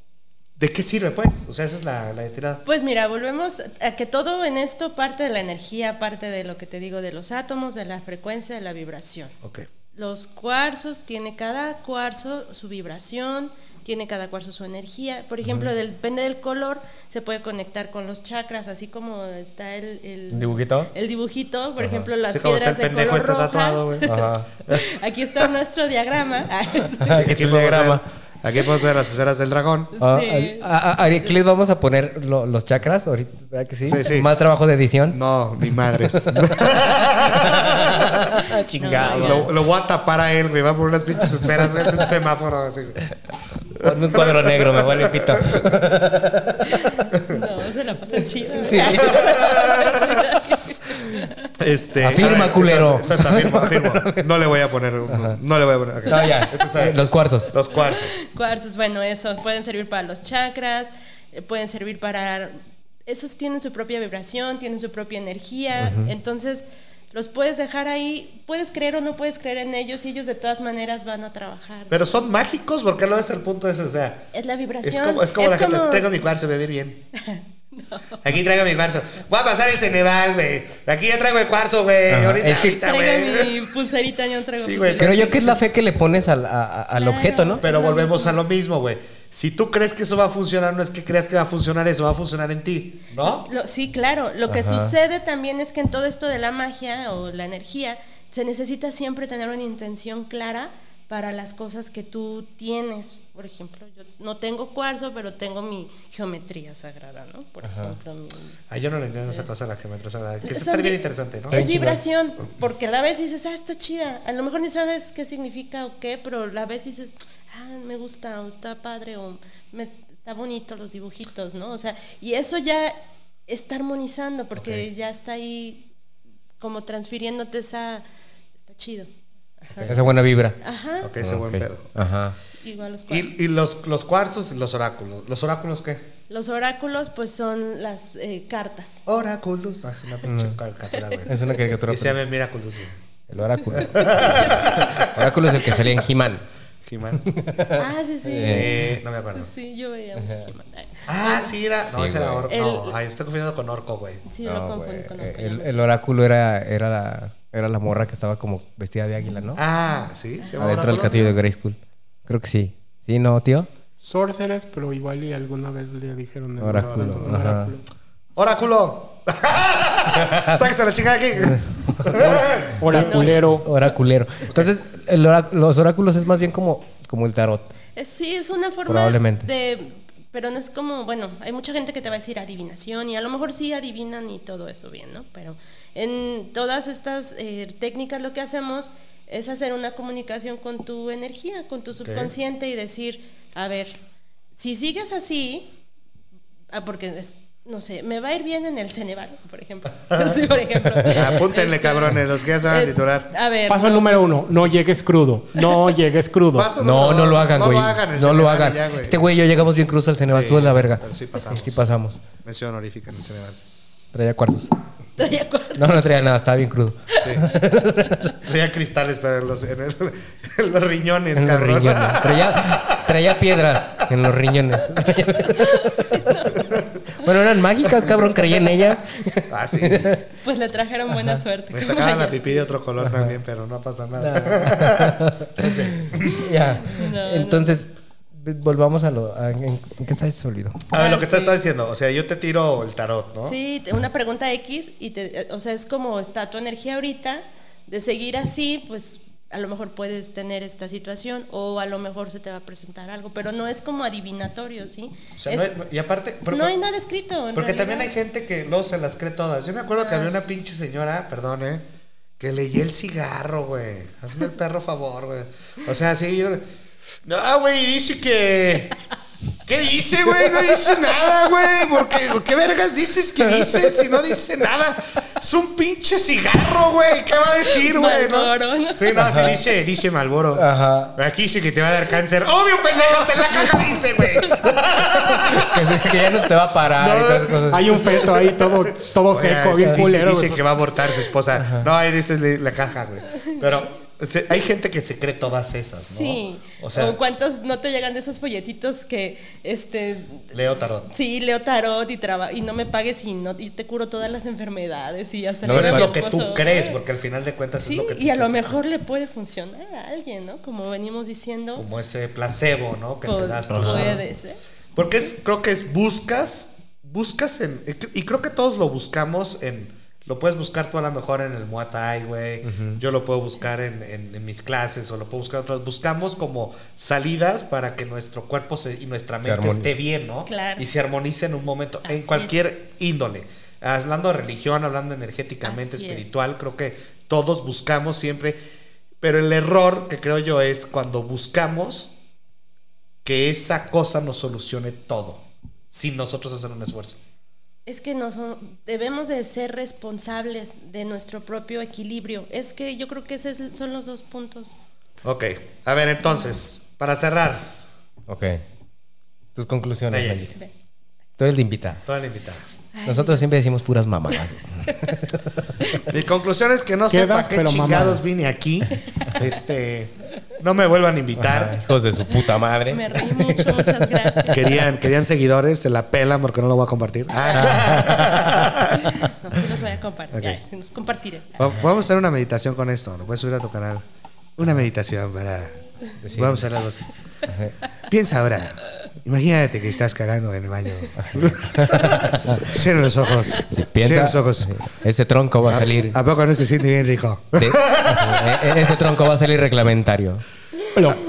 ¿de qué sirve, pues? O sea, esa es la, la tirada.
Pues mira, volvemos a que todo en esto parte de la energía, parte de lo que te digo de los átomos, de la frecuencia, de la vibración.
Ok.
Los cuarzos, tiene cada cuarzo su vibración, tiene cada cuarzo su energía. Por ejemplo, del- depende del color, se puede conectar con los chakras, así como está el, el
¿Un dibujito?
El dibujito, por ejemplo, las piedras de color
este
rojas.
tatuado. (laughs)
Aquí está nuestro diagrama. (laughs)
Aquí está el diagrama.
Aquí podemos ver las esferas del dragón.
Ah,
Sí.
a- a- a- aquí les vamos a poner lo- los chakras ahorita, ¿verdad que sí?
Sí, sí.
Más trabajo de edición.
No, ni madres. (laughs)
Chingado.
lo, lo voy a tapar a él, güey. Va por unas pinches esferas, güey. Es un semáforo así.
Ponme un cuadro negro, me vale pito.
No, se la pasan chido.
Sí. (laughs)
Este,
Afirma,
ver,
culero.
Entonces, entonces afirmo, afirmo. (laughs) No le voy a poner. No le voy a poner. ok.
No, ya.
Entonces,
Los cuarzos.
Los cuarzos.
Cuarzos, bueno, eso pueden servir para los chakras, eh, pueden servir para... Esos tienen su propia vibración, tienen su propia energía, entonces los puedes dejar ahí, puedes creer o no puedes creer en ellos y ellos de todas maneras van a trabajar.
Pero son mágicos porque lo es el punto ese. O sea,
es la vibración.
es como, es como la gente. Traigo mi cuarzo, beber bien. (laughs) Aquí traigo mi cuarzo. Voy a pasar el Ceneval, güey. Aquí ya traigo el cuarzo, güey. Ahorita,
Es que-
ahorita,
Traigo mi pulserita, yo no traigo
Sí, güey.
pulserita.
Creo yo que es la fe que le pones al, a- al
Claro.
objeto, ¿no?
Pero volvemos a lo mismo, güey. Si tú crees que eso va a funcionar, no es que creas que va a funcionar eso, va a funcionar en ti, ¿no?
Lo- sí, claro. Lo que
Ajá.
sucede también es que en todo esto de la magia o la energía, se necesita siempre tener una intención clara para las cosas que tú tienes. Por ejemplo, yo no tengo cuarzo, pero tengo mi geometría sagrada, ¿no? Por ejemplo, mi...
Ay, yo no le entiendo esa cosa de la geometría sagrada. Que está bien interesante, ¿no?
Es vibración, porque la ves y dices, ah, está chida. A lo mejor ni sabes qué significa o qué, pero la ves y dices, ah, me gusta, o está padre, o me, está bonito los dibujitos, ¿no? O sea, y eso ya está armonizando, porque ya está ahí como transfiriéndote esa... Está chido.
Esa buena vibra.
Ajá,
Ok, ese buen pedo.
Ajá.
igual los cuarzos.
Y, y los, los cuarzos y los oráculos. ¿Los oráculos qué?
Los oráculos, pues son las eh, cartas.
Oráculos. Ah, es una pinche caricatura, güey.
Es una caricatura.
Y se llama Miraculous, güey.
El oráculo. oráculo es el que salía en He-Man.
He-Man.
Ah, sí, sí.
Eh, no me acuerdo.
Sí, yo veía mucho He-Man.
Ah, sí, era. No,
Sí,
ese era. Orco.
El-
No, ay, estoy confundiendo con Orco, güey.
Sí, yo
No,
lo confundo
güey.
con
el,
Orco.
el oráculo era, era, la, era la morra que estaba como vestida de águila, ¿no?
Ah, sí, se llama
Adentro del castillo de Grayskull. Creo que sí. ¿Sí, no, tío?
Sorceress, pero igual y alguna vez le dijeron el
Oráculo, ajá.
oráculo.
¡Oráculo! (laughs) ¡Sáquese la chingada aquí! (laughs)
Oraculero. (laughs)
Oraculero. Entonces, el orá- los oráculos es más bien como, como el tarot.
Es- sí, es una forma
Probablemente.
de... Pero no es como, bueno, hay mucha gente que te va a decir adivinación y a lo mejor sí adivinan y todo eso bien, ¿no? Pero en todas estas eh, técnicas lo que hacemos es hacer una comunicación con tu energía, con tu subconsciente y decir, a ver, si sigues así, ah, porque es- no sé, me va a ir bien en el Ceneval, por ejemplo. (laughs) sí, por ejemplo.
Apúntenle,
Este,
cabrones, los que ya saben
es-
titular.
A ver.
Paso
no,
número
pues,
uno, no llegues crudo. No (laughs) llegues crudo.
Paso
No, no lo hagan, güey.
No lo hagan,
No lo hagan.
ya,
este güey y yo llegamos bien cruz al Ceneval.
Sí,
Sube la verga.
pero sí pasamos.
Sí pasamos.
Mención honorífica en el Ceneval.
Traía cuarzos.
traía cuerda.
No, no traía nada. Estaba bien crudo.
Sí. Traía cristales, en los, en el- (laughs) en los riñones,
En los
cabrón.
riñones. Traía, traía piedras en los riñones. Bueno, eran mágicas, cabrón. Creía en ellas.
Ah, sí.
Pues le trajeron buena suerte.
Me sacaban la pipí de otro color también, pero no pasa nada.
ya.
No,
Entonces, volvamos a lo. a- ¿En, en qué está se olvidó?
A ver, lo que
Ah,
estás
sí.
está diciendo, o sea, yo te tiro el tarot, ¿no?
Sí, una pregunta X y te, o sea, es como está tu energía ahorita, de seguir así, pues a lo mejor puedes tener esta situación o a lo mejor se te va a presentar algo, pero no es como adivinatorio, ¿sí?
O sea,
Es-
no hay- y aparte,
no hay nada escrito. en
porque también hay gente que luego se las cree todas. Yo me acuerdo que había una pinche señora, perdón, ¿eh? Que leía el cigarro, güey. Hazme el perro favor, güey. O sea, sí, yo... No, güey, dice que... ¿Qué dice, güey? No dice nada, güey. Porque, ¿qué vergas dices que dice si no dice nada? Es un pinche cigarro, güey. ¿Qué va a decir, güey? ¿no? Sí, no, sí dice, dice Malboro.
Ajá.
Aquí dice que te va a dar cáncer. Obvio, pendejo, está en la caja dice, güey.
Que, se- que ya no se te va a parar y todas esas cosas.
Hay un feto ahí todo, todo
Oye,
seco, bien
dice,
culero.
dice que va a abortar su esposa. No, ahí dice la caja, güey. Pero se- hay gente que se cree todas esas, ¿no?
Sí.
O sea,
cuántos no te llegan de esos folletitos que este
leo tarot.
sí, leo tarot y traba y no me pagues y no y te curo todas las enfermedades y hasta
No,
Pero es lo que tú crees, porque al final de cuentas
Sí,
es lo que tú
y a lo mejor le puede funcionar a alguien, ¿no? Como venimos diciendo,
Como ese placebo, ¿no? Que te das
puede ser.
Porque es, creo que es buscas, buscas en, y creo que todos lo buscamos en, lo puedes buscar tú a lo mejor en el Muay Thai, güey, yo lo puedo buscar en, en- en mis clases o lo puedo buscar en otras, buscamos como salidas para que nuestro cuerpo se- y nuestra mente esté bien, ¿no?
Claro.
Y se armonice en un momento,
Así
en cualquier índole. Hablando de religión, hablando energéticamente,
Así es.
espiritual, creo que todos buscamos siempre, pero el error que creo yo es cuando buscamos que esa cosa nos solucione todo, sin nosotros hacer un esfuerzo.
Es que no son, debemos de ser responsables de nuestro propio equilibrio. Es que yo creo que esos son los dos puntos.
Ok, a ver entonces, para cerrar.
Ok. Tus conclusiones,
Nayeli.
Nayeli. Tú eres la invitada.
Toda la invitada.
Nosotros siempre decimos puras mamadas. (laughs)
Mi conclusión es que no sé para qué chingados
mamadas.
vine aquí. Este, no me vuelvan a invitar.
Ajá, hijos de su puta madre.
Me reí mucho, muchas gracias.
Querían, querían seguidores, se la pelan porque no lo voy a compartir. Ah.
No, (laughs) sí los voy a compartir.
Ok.
Ya, sí los compartiré.
Va- Vamos a hacer una meditación con esto. Lo puedes subir a tu canal. Una meditación para.
Decir.
Vamos a hacer algo. Piensa ahora. Imagínate que estás cagando en el baño. (laughs) Cierra los ojos.
Si piensa,
los ojos.
ese tronco va a salir.
¿A poco no se siente bien rico?
de- (laughs) e- ese tronco va a salir reglamentario.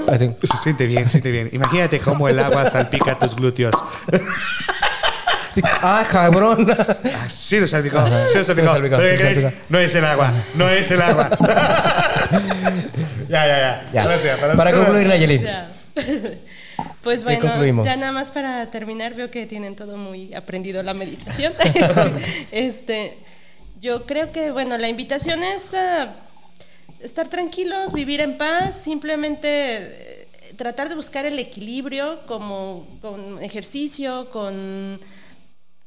Así.
Se siente bien, se siente bien. Imagínate cómo el agua salpica tus glúteos.
Ah, cabrón.
Sí lo salpicó. Sí lo salpicó. No es el agua. No es el agua. (laughs) ya, ya, ya.
Ya.
Gracias.
Para
cerrar.
concluir, Nayeli.
Pues
¿Qué
bueno, ya nada más para terminar, veo que tienen todo muy aprendido la meditación. este, (laughs) este, yo creo que, bueno, la invitación es a estar tranquilos, vivir en paz, simplemente eh, tratar de buscar el equilibrio como con ejercicio, con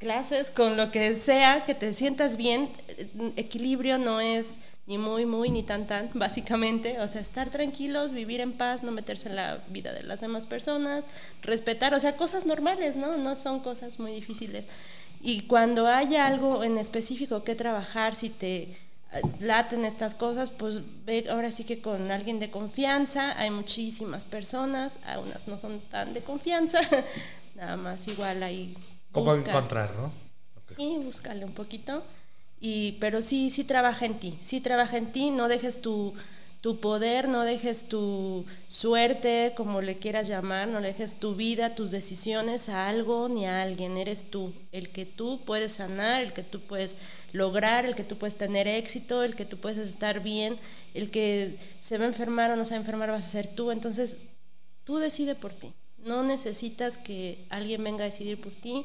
clases, con lo que sea, que te sientas bien. Eh, Equilibrio no es ni muy, muy, ni tan, tan, (laughs) básicamente. O sea, estar tranquilos, vivir en paz, no meterse en la vida de las demás personas, respetar, o sea, cosas normales, ¿no? No son cosas muy difíciles. Y cuando haya algo en específico que trabajar, si te eh, laten estas cosas, pues ve ahora sí que con alguien de confianza, hay muchísimas personas, algunas no son tan de confianza, (laughs) nada más igual hay
¿Cómo
busca.
encontrar, no?
Sí, búscale un poquito. Y, pero sí, sí trabaja en ti. Sí trabaja en ti. No dejes tu, tu poder, no dejes tu suerte, como le quieras llamar, no dejes tu vida, tus decisiones a algo ni a alguien. Eres tú. El que tú puedes sanar, el que tú puedes lograr, el que tú puedes tener éxito, el que tú puedes estar bien, el que se va a enfermar o no se va a enfermar vas a ser tú. Entonces, tú decide por ti. No necesitas que alguien venga a decidir por ti.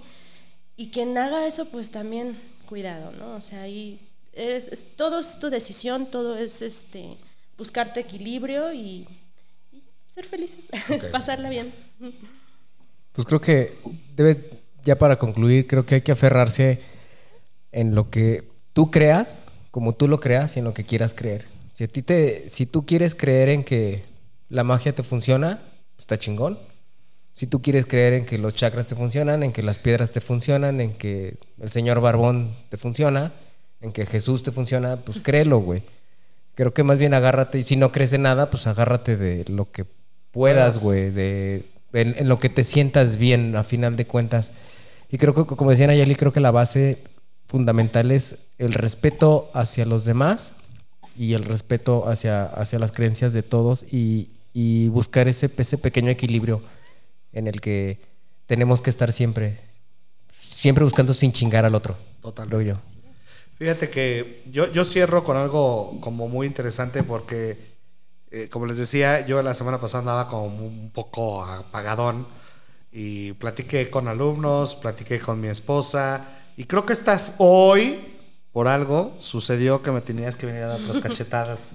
Y quien haga eso, pues también cuidado, ¿no? O sea, ahí es, es- todo es tu decisión, todo es este buscar tu equilibrio y, y ser felices, (laughs) pasarla bien.
Pues creo que debe, ya para concluir, creo que hay que aferrarse en lo que tú creas, como tú lo creas y en lo que quieras creer. Si, a ti te, si tú quieres creer en que la magia te funciona, está chingón. Si tú quieres creer en que los chakras te funcionan, en que las piedras te funcionan, en que el señor Barbón te funciona, en que Jesús te funciona, pues créelo, güey. Creo que más bien agárrate, y si no crees en nada, pues agárrate de lo que puedas, güey, de, en, en lo que te sientas bien a final de cuentas. Y creo que, como decía Nayeli, creo que la base fundamental es el respeto hacia los demás y el respeto hacia, hacia las creencias de todos y, y buscar ese, ese pequeño equilibrio en el que tenemos que estar siempre, siempre buscando sin chingar al otro.
Totalmente.
Creo yo.
Fíjate que yo, yo cierro con algo como muy interesante porque, eh, como les decía, yo la semana pasada andaba como un poco apagadón y platiqué con alumnos, platiqué con mi esposa y creo que esta hoy, por algo, sucedió que me tenías que venir a dar otras (laughs) cachetadas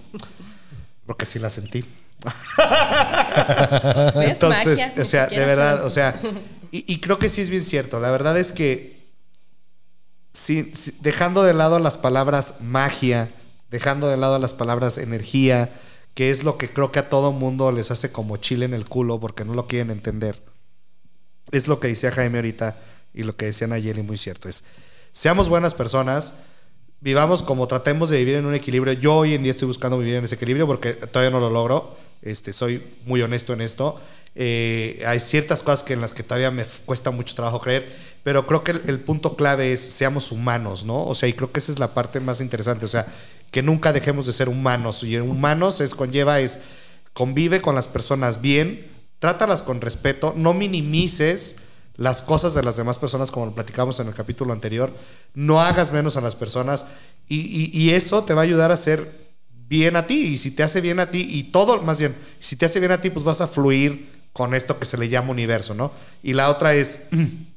porque sí la sentí. (laughs) Entonces,
Magia,
o sea, de verdad, o sea, y, y creo que sí es bien cierto. La verdad es que sí, dejando de lado las palabras magia, dejando de lado las palabras energía, que es lo que creo que a todo mundo les hace como chile en el culo porque no lo quieren entender. Es lo que decía Jaime ahorita y lo que decía Nayeli muy cierto. Es, seamos buenas personas, vivamos como tratemos de vivir en un equilibrio. Yo hoy en día estoy buscando vivir en ese equilibrio porque todavía no lo logro. Este, soy muy honesto en esto. Eh, hay ciertas cosas que en las que todavía me cuesta mucho trabajo creer, pero creo que el, el punto clave es seamos humanos, ¿no? O sea, y creo que esa es la parte más interesante. O sea, que nunca dejemos de ser humanos. Y humanos es conlleva es convive con las personas bien, trátalas con respeto, no minimices las cosas de las demás personas como lo platicamos en el capítulo anterior, no hagas menos a las personas y, y- y eso te va a ayudar a ser bien a ti y si te hace bien a ti y todo, más bien, si te hace bien a ti pues vas a fluir con esto que se le llama universo, ¿no? Y la otra es, (clears throat)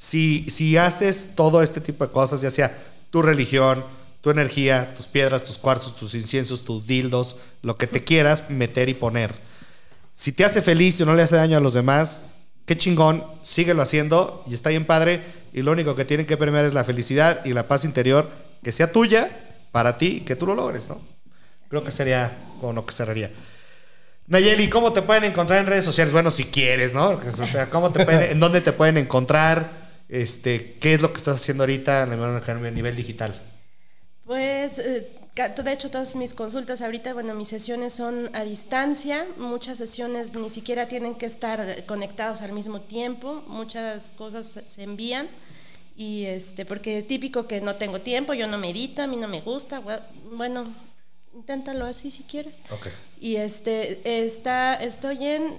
Si, si haces todo este tipo de cosas, ya sea tu religión, tu energía, tus piedras, tus cuarzos, tus inciensos, tus dildos, lo que te quieras meter y poner. Si te hace feliz y no le hace daño a los demás, qué chingón, síguelo haciendo y está bien padre. Y lo único que tienen que premiar es la felicidad y la paz interior que sea tuya para ti y que tú lo logres, ¿no? Creo que sería con lo que cerraría. Nayeli, ¿cómo te pueden encontrar en redes sociales? Bueno, si quieres, ¿no? O sea, ¿cómo te (laughs) pueden, ¿en dónde te pueden encontrar? Este, ¿Qué es lo que estás haciendo ahorita a nivel digital?
Pues, eh, de hecho, todas mis consultas ahorita, bueno, mis sesiones son a distancia. Muchas sesiones ni siquiera tienen que estar conectados al mismo tiempo. Muchas cosas se envían. Y este, porque es típico que no tengo tiempo, yo no medito, a mí no me gusta. Bueno, inténtalo así si quieres.
Okay.
Y este, está, estoy en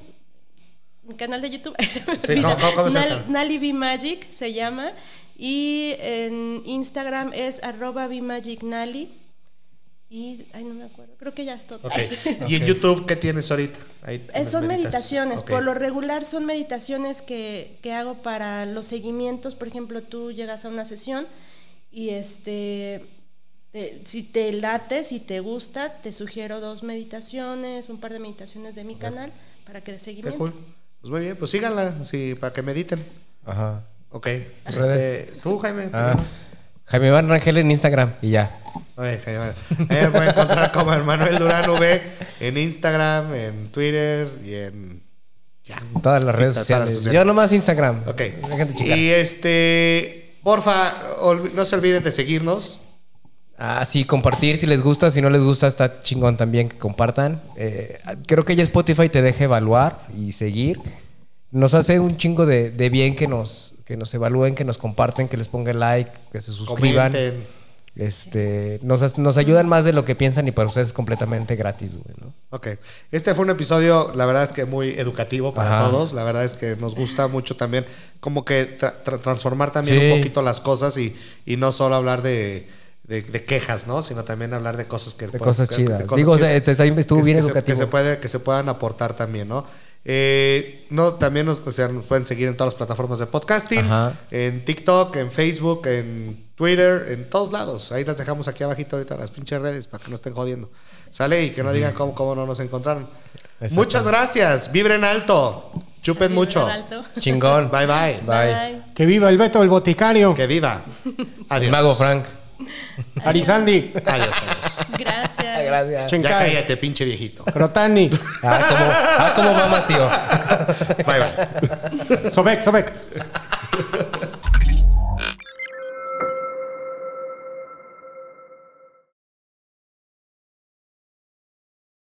un canal de YouTube. (laughs)
Sí, ¿cómo,
Nali Magic se llama. Y en Instagram es arroba Nali. Y, ay, no me acuerdo, creo que ya es todo. (laughs)
¿Y en YouTube qué tienes ahorita?
Eh, son meditaciones, por lo regular son meditaciones que, que, hago para los seguimientos. Por ejemplo, tú llegas a una sesión y este, si te late, si te gusta, te sugiero dos meditaciones, un par de meditaciones de mi canal para que de seguimiento.
Cool. Pues muy bien, pues síganla, sí, para que mediten.
Ajá.
Ok. Este, ¿Tú, Jaime?
Ah, Jaime Van Rangel en Instagram y ya.
Oye, Jaime. me pueden encontrar como Manuel Durán V en Instagram, en Twitter y en.
Ya. En todas las redes, sociales. Yo nomás Instagram.
Ok. Y este. Porfa, no se olviden de seguirnos.
Ah, sí, compartir si les gusta, si no les gusta está chingón también que compartan. Eh, creo que ya Spotify te deja evaluar y seguir. Nos hace un chingo de, de bien que nos, que nos evalúen, que nos comparten, que les pongan like, que se suscriban. Este, nos, nos, ayudan más de lo que piensan y para ustedes es completamente gratis, güey, ¿no?
Ok. Este fue un episodio, la verdad es que muy educativo para todos. La verdad es que nos gusta mucho también como que transformar también un poquito las cosas y, y no solo hablar de, de, quejas, ¿no? Sino también hablar de cosas que...
De cosas chidas. Digo, estuvo bien educativo.
que, se puede, que se puedan aportar también, ¿no? Eh, no, también nos, pueden seguir en todas las plataformas de podcasting, en TikTok, en Facebook, en Twitter, en todos lados. Ahí las dejamos aquí abajito ahorita las pinches redes para que no estén jodiendo. Sale y que no digan cómo, cómo no nos encontraron. Muchas gracias. Vibren alto. Chupen mucho.
Chingón.
Bye, bye
bye.
Que viva el Beto, el boticario.
Que viva.
Adiós. mago Frank. (laughs)
Arizandi.
Adiós, adiós.
Gracias.
Gracias.
Ya cállate, pinche viejito.
Crotani.
Ah, como, ah, como tío.
Bye, bye.
Sobek, Sobek.